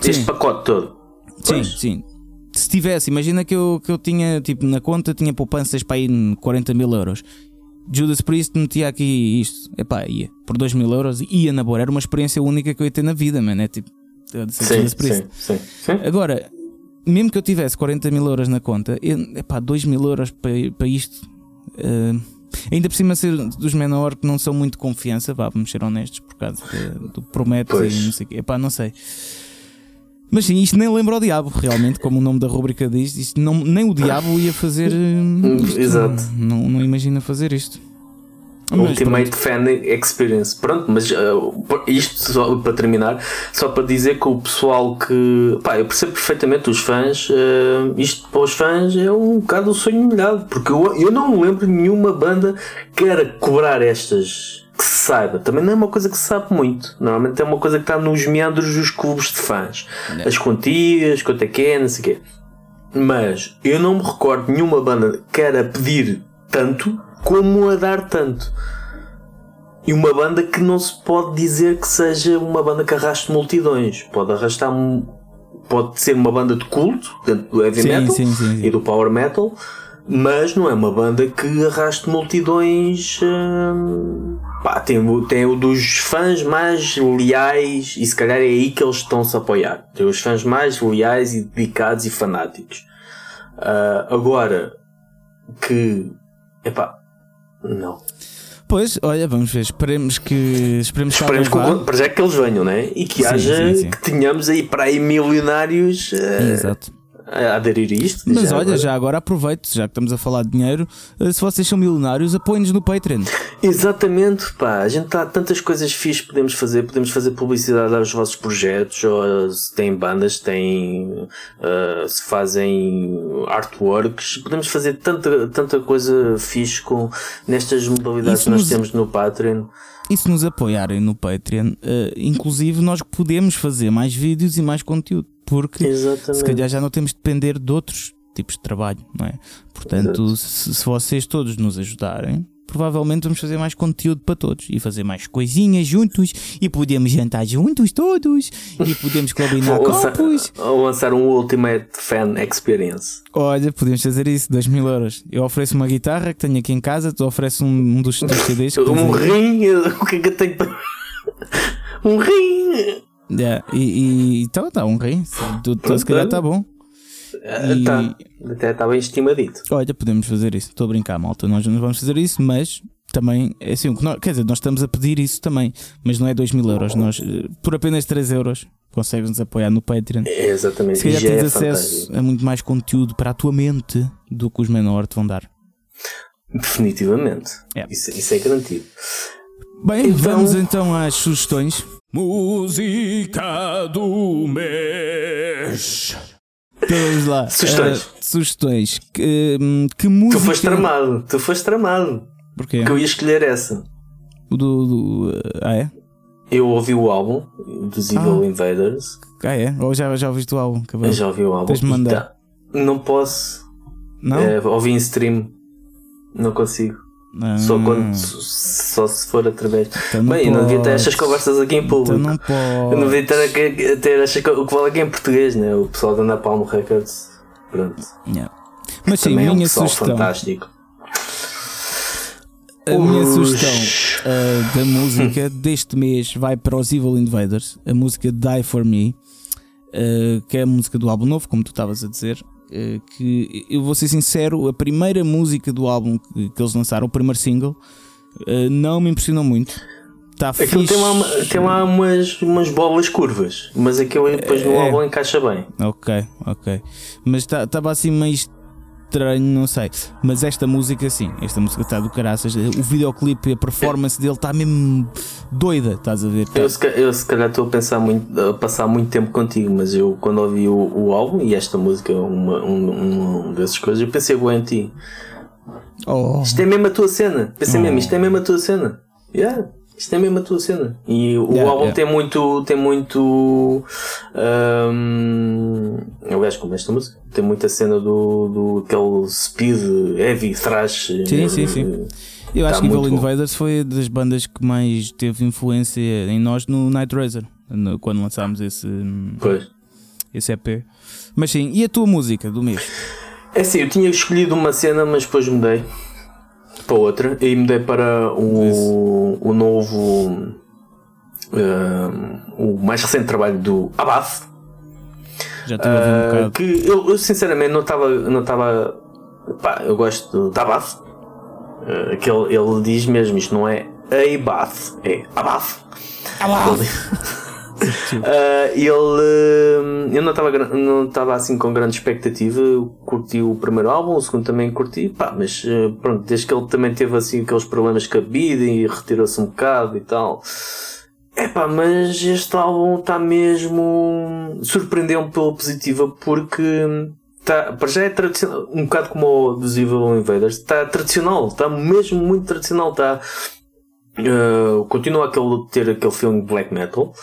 Sim. este pacote todo. Sim, Pois. sim. Se tivesse, imagina que eu, que eu tinha, tipo, na conta tinha poupanças para ir em 40 mil euros. Judas Priest metia aqui isto. Epá, ia. Por 2 mil euros, ia na boa. Era uma experiência única que eu ia ter na vida, mano. É tipo, Sim, Judas Priest. sim, sim, sim. Agora, mesmo que eu tivesse 40 mil euros na conta, eu, epá, 2 mil euros para, para isto. eh, ainda por cima ser dos menor que não são muito confiança, vá, vamos ser honestos, por causa do prometo e não sei o quê. Epá, não sei. Mas sim, isto nem lembra o diabo, realmente, como o nome da rubrica diz. Isto não, nem o diabo ia fazer. eh, (laughs) isto. Exato. Não, não imagina fazer isto. Mas Ultimate Fan Experience. Pronto, mas uh, isto só para terminar, só para dizer que o pessoal que. Pá, eu percebo perfeitamente os fãs. uh, isto para os fãs é um bocado o sonho molhado, porque eu, eu não me lembro de nenhuma banda que queira cobrar estas. Que se saiba, também não é uma coisa que se sabe muito. Normalmente é uma coisa que está nos meandros dos clubes de fãs, as quantias, quanto é que é, não sei o quê. Mas eu não me recordo de nenhuma banda que queira pedir tanto como a dar tanto. E uma banda que não se pode dizer que seja uma banda que arraste multidões. Pode arrastar. Pode ser uma banda de culto dentro do heavy Sim, metal sim, sim. e do power metal, mas não é uma banda que arraste multidões. hum, pá, tem, o- tem o dos fãs mais leais, e se calhar é aí que eles estão-se a apoiar. Tem os fãs mais leais e dedicados e fanáticos. Ah, agora que. Epá, não. Pois, olha, vamos ver. Esperemos que. Esperemos que Esperemos que, o- para já que eles venham, né? E que Sim, haja. sim, sim. que tenhamos aí para aí milionários eh, Exato. A aderir a isto. Mas olha, agora. já agora aproveito, já que estamos a falar de dinheiro, eh, se vocês são milionários, apoiem-nos no Patreon. (laughs) Exatamente, pá. A gente está tantas coisas fixas que podemos fazer. Podemos fazer publicidade aos vossos projetos, ou uh, se têm bandas, têm, uh, se fazem artworks. Podemos fazer tanta, tanta coisa fixe com, nestas modalidades que nós nos- temos no Patreon. E se nos apoiarem no Patreon, eh, inclusive nós podemos fazer mais vídeos e mais conteúdo, porque Exatamente. se calhar já não temos de depender de outros tipos de trabalho, não é? Portanto, se, se vocês todos nos ajudarem, provavelmente vamos fazer mais conteúdo para todos e fazer mais coisinhas juntos e podemos jantar juntos todos e podemos combinar Ou copos. ou lançar um Ultimate Fan Experience. Olha, podemos fazer isso, 2 mil euros. Eu ofereço uma guitarra que tenho aqui em casa, tu ofereces um, um dos, dos (laughs) CDs Um rim, (laughs) o que é que eu tenho para. (laughs) Um rim! Yeah, e, e então tá um rei. Tu, tu, se calhar está bom. E- Tá, até está bem estimadito. Olha, podemos fazer isso. Estou a brincar, malta. Nós não vamos fazer isso, mas também, é assim, nós- quer dizer, nós estamos a pedir isso também, mas não é 2 mil euros. Nós, eh, por apenas 3 euros, consegues-nos apoiar no Patreon. É exatamente. Se calhar já tens é acesso fantástico. a muito mais conteúdo para a tua mente do que os Menor te vão dar. Definitivamente. É. Isso, isso é garantido. Bem, Então- vamos então às sugestões. Música do mês. Vamos lá. (laughs) Sugestões. Eh, sugestões. Que, hum, que Tu música. foste tramado. Tu foste tramado. Porquê? Que eu ia escolher essa. O do, do- Ah, é? Eu ouvi o álbum dos Evil Ah. Invaders. Ah, é? Ou já, já ouviste o álbum? Eu já ouvi o álbum. Mandar. tá- Não posso. Não? É, ouvi em stream. Não consigo. Ah, Só, quando, só se for através. então não Bem, eu não devia ter estas conversas aqui em público. Então não Eu não devia ter, ter estas o que vale aqui em português, né? O pessoal da Napalm Records. Pronto. Yeah. Mas sim, Também é um minha sugestão. fantástico. A minha sugestão uh, da (laughs) música deste mês vai para os Evil Invaders, a música Die For Me, uh, que é a música do álbum novo, como tu estavas a dizer. Uh, que eu vou ser sincero, a primeira música do álbum que, que eles lançaram, o primeiro single, uh, não me impressionou muito. Está Aquilo fixe. tem lá, tem lá umas, umas bolas curvas, mas aquilo depois no É. álbum encaixa bem. Ok, ok. Mas estava assim meio estranho, não sei. Mas esta música, sim, esta música está do caraças. O videoclipe, a performance dele está mesmo doida, estás a ver? Eu se, eu se calhar estou a pensar muito, a passar muito tempo contigo, mas eu quando ouvi o, o álbum e esta música, uma, um, um dessas coisas, eu pensei bem em ti. Oh. Isto é mesmo a tua cena. Pensei Oh. mesmo, isto é mesmo a tua cena. Yeah. Isto é mesmo a tua cena. E o Yeah, álbum yeah. tem muito. Tem muito. Um, aliás, como esta música, tem muita cena do, do aquele speed, heavy, thrash. Sim, sim, sim. Eu acho Tá que Evil. Invaders foi das bandas que mais teve influência em nós no Night Razer, no- quando lançámos esse, Pois. esse EP. Mas sim, e a tua música do mês? É assim, eu tinha escolhido uma cena, mas depois mudei para outra e mudei para o, o novo. um, o mais recente trabalho do Abad. Já ouvir um Uh, bocado. que eu, eu, sinceramente não estava. Não estava pá, eu gosto de Abath. Uh, que ele, ele diz mesmo, isto não é Abath, é Abath. (laughs) Uh, ele, uh, eu não estava não estava assim com grande expectativa. Curti o primeiro álbum, o segundo também curti, pá, mas uh, pronto, desde que ele também teve assim aqueles problemas com a vida e retirou-se um bocado e tal. É pá, mas este álbum está mesmo. surpreendeu-me pela positiva porque. Tá, para já é tradicional, um bocado como o dos Evil Invaders, está tradicional, está mesmo muito tradicional, está. Uh, continua aquele, ter aquele filme black metal,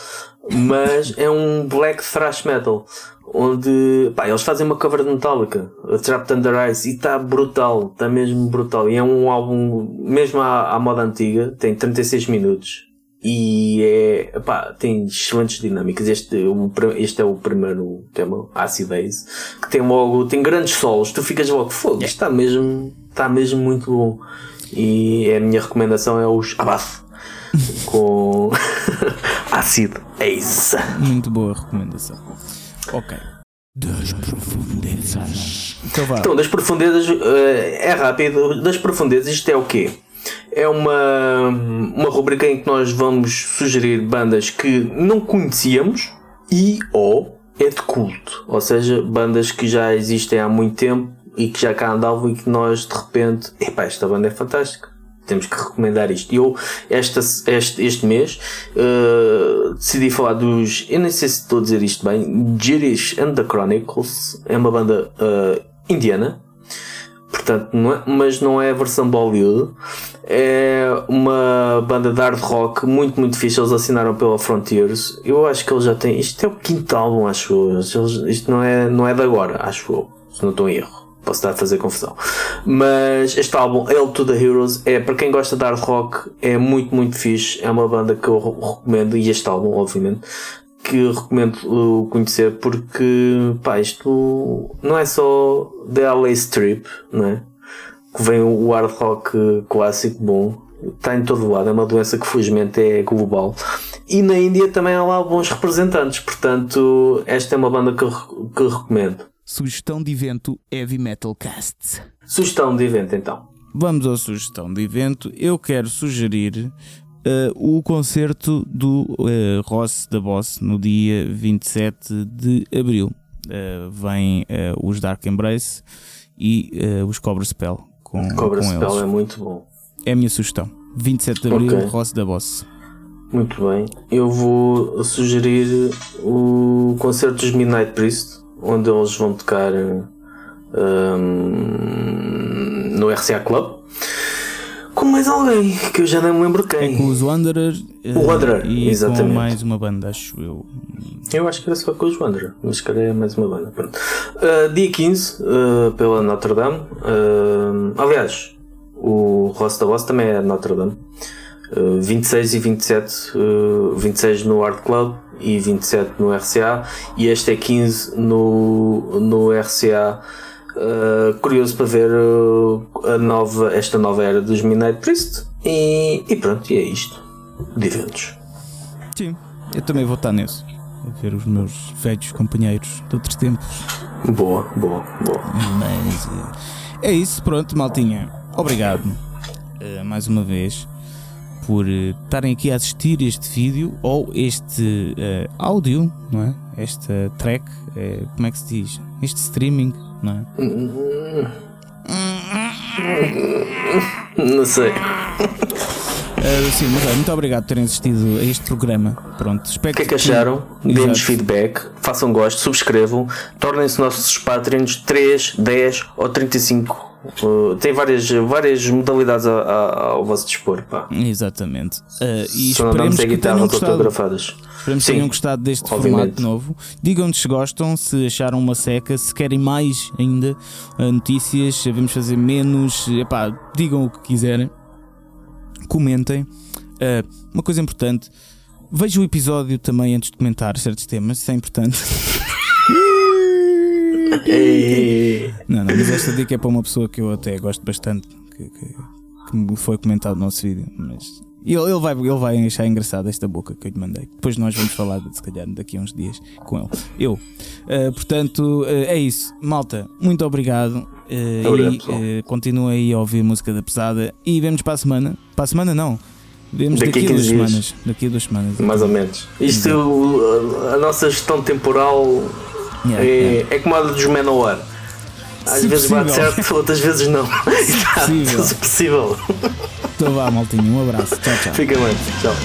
mas é um black thrash metal. Onde pá, eles fazem uma cover de Metallica, Trapped Under Ice, e está brutal, está mesmo brutal. E é um álbum, mesmo à, à moda antiga, tem 36 minutos e é, pá, tem excelentes dinâmicas. Este, o, pr- este é o primeiro tema, Acid Days, que tem logo, tem grandes solos. Tu ficas logo, fogo, isto está mesmo, está mesmo muito bom. E a minha recomendação é os Abath (laughs) com (laughs) Acid Days. Muito boa recomendação. Ok. Das profundezas. Então vá. Então, das profundezas, eh, é rápido. Das profundezas, isto é o quê? É uma, uma rubrica em que nós vamos sugerir bandas que não conhecíamos e ou é de culto. Ou seja, bandas que já existem há muito tempo e que já cá andavam e que nós de repente, epá, esta banda é fantástica. Temos que recomendar isto. Eu, esta, este, este mês, eh, decidi falar dos. Eu nem sei se estou a dizer isto bem. Jirish and the Chronicles. É uma banda eh, indiana. Portanto, não é, mas não é a versão Bollywood. É uma banda de hard rock muito, muito fixe. Eles assinaram pela Frontiers. Eu acho que eles já têm. Isto é o quinto álbum, acho eu. Isto não é, não é de agora, acho eu. Se não estou em erro. Posso estar a fazer confusão. Mas este álbum, Hail to the Heroes, é para quem gosta de hard rock, é muito, muito fixe. É uma banda que eu re- recomendo, e este álbum, obviamente, que recomendo uh, conhecer porque, pá, isto não é só The LA Strip, não é? Que vem o hard rock clássico bom, está em todo lado, é uma doença que felizmente é global. E na Índia também há lá bons representantes, portanto, esta é uma banda que que recomendo. Sugestão de evento Heavy Metal Cast. Sugestão de evento então. vamos à sugestão de evento. Eu quero sugerir uh, o concerto do uh, Ross da Boss no dia 27 de abril. Uh, vem os Dark Embrace e os Cobra Spell. Com, Cobra com Spell eles. é muito bom. É a minha sugestão. 27 de abril, Ok. Ross da Boss. Muito bem. Eu vou sugerir o concerto dos Midnight Priest, onde eles vão tocar hum, no RCA Club. Com mais alguém, que eu já não me lembro É quem. com os Wanderer, uh, Wanderer, e exatamente. com mais uma banda, acho eu. Eu acho que era só com os Wanderer, mas se calhar é mais uma banda. Pronto. Uh, dia 15, uh, pela Notre Dame. Uh, aliás, o Ross da Boss também é Notre Dame. Uh, 26 e 27, uh, 26 no Art Club e 27 no RCA. E este é 15 no, no RCA. Uh, curioso para ver uh, a nova, esta nova era dos Midnight Priest. E, e pronto, e é isto. De eventos. Sim, eu também vou estar nesse. A ver os meus velhos companheiros de outros tempos. Boa, boa, boa. Mas eh, é isso, pronto, maltinha. Obrigado eh, mais uma vez por eh, estarem aqui a assistir este vídeo ou este eh, áudio, não é? Esta track, eh, como é que se diz? Este streaming, não é? Não sei. Eh, sim, mas muito obrigado por terem assistido a este programa. Pronto, espero O que é que acharam? Exato. feedback, façam gosto, subscrevam, tornem-se nossos Patreons 3, 10 ou 35. Uh, tem várias, várias modalidades a- a- ao vosso dispor. Pá. Exatamente. Eh, e Só não esperemos que tenham gostado. Esperemos que Sim, tenham gostado deste obviamente. formato novo. Digam-nos se gostam, se acharam uma seca, se querem mais ainda eh, notícias, se vamos fazer menos. Epá, digam o que quiserem. Comentem. Eh, uma coisa importante. Vejam o episódio também antes de comentar certos temas, isso é importante. (laughs) Não, não, mas esta dica é para uma pessoa que eu até gosto bastante, que, que- que me foi comentado no nosso vídeo. Mas ele, ele, vai, ele vai achar engraçado esta boca que eu lhe mandei. Depois nós vamos falar, se calhar, daqui a uns dias com ele. Eu. Uh, portanto, uh, é isso. Malta, muito obrigado. Uh, Obrigado, e uh, continuem aí a ouvir música da pesada. E vemos para a semana. Para a semana, não. Vemos Daqui daqui, a 15 duas dias. semanas. Daqui a duas semanas. mais ou menos. Isto, a nossa gestão temporal Yeah, é, yeah. é como a dos Manowar. Às Se vezes bate possível. certo, outras vezes não. (laughs) possível. Se possível. Então vá, maltinho. Um abraço. Tchau, tchau. Fica bem. Tchau.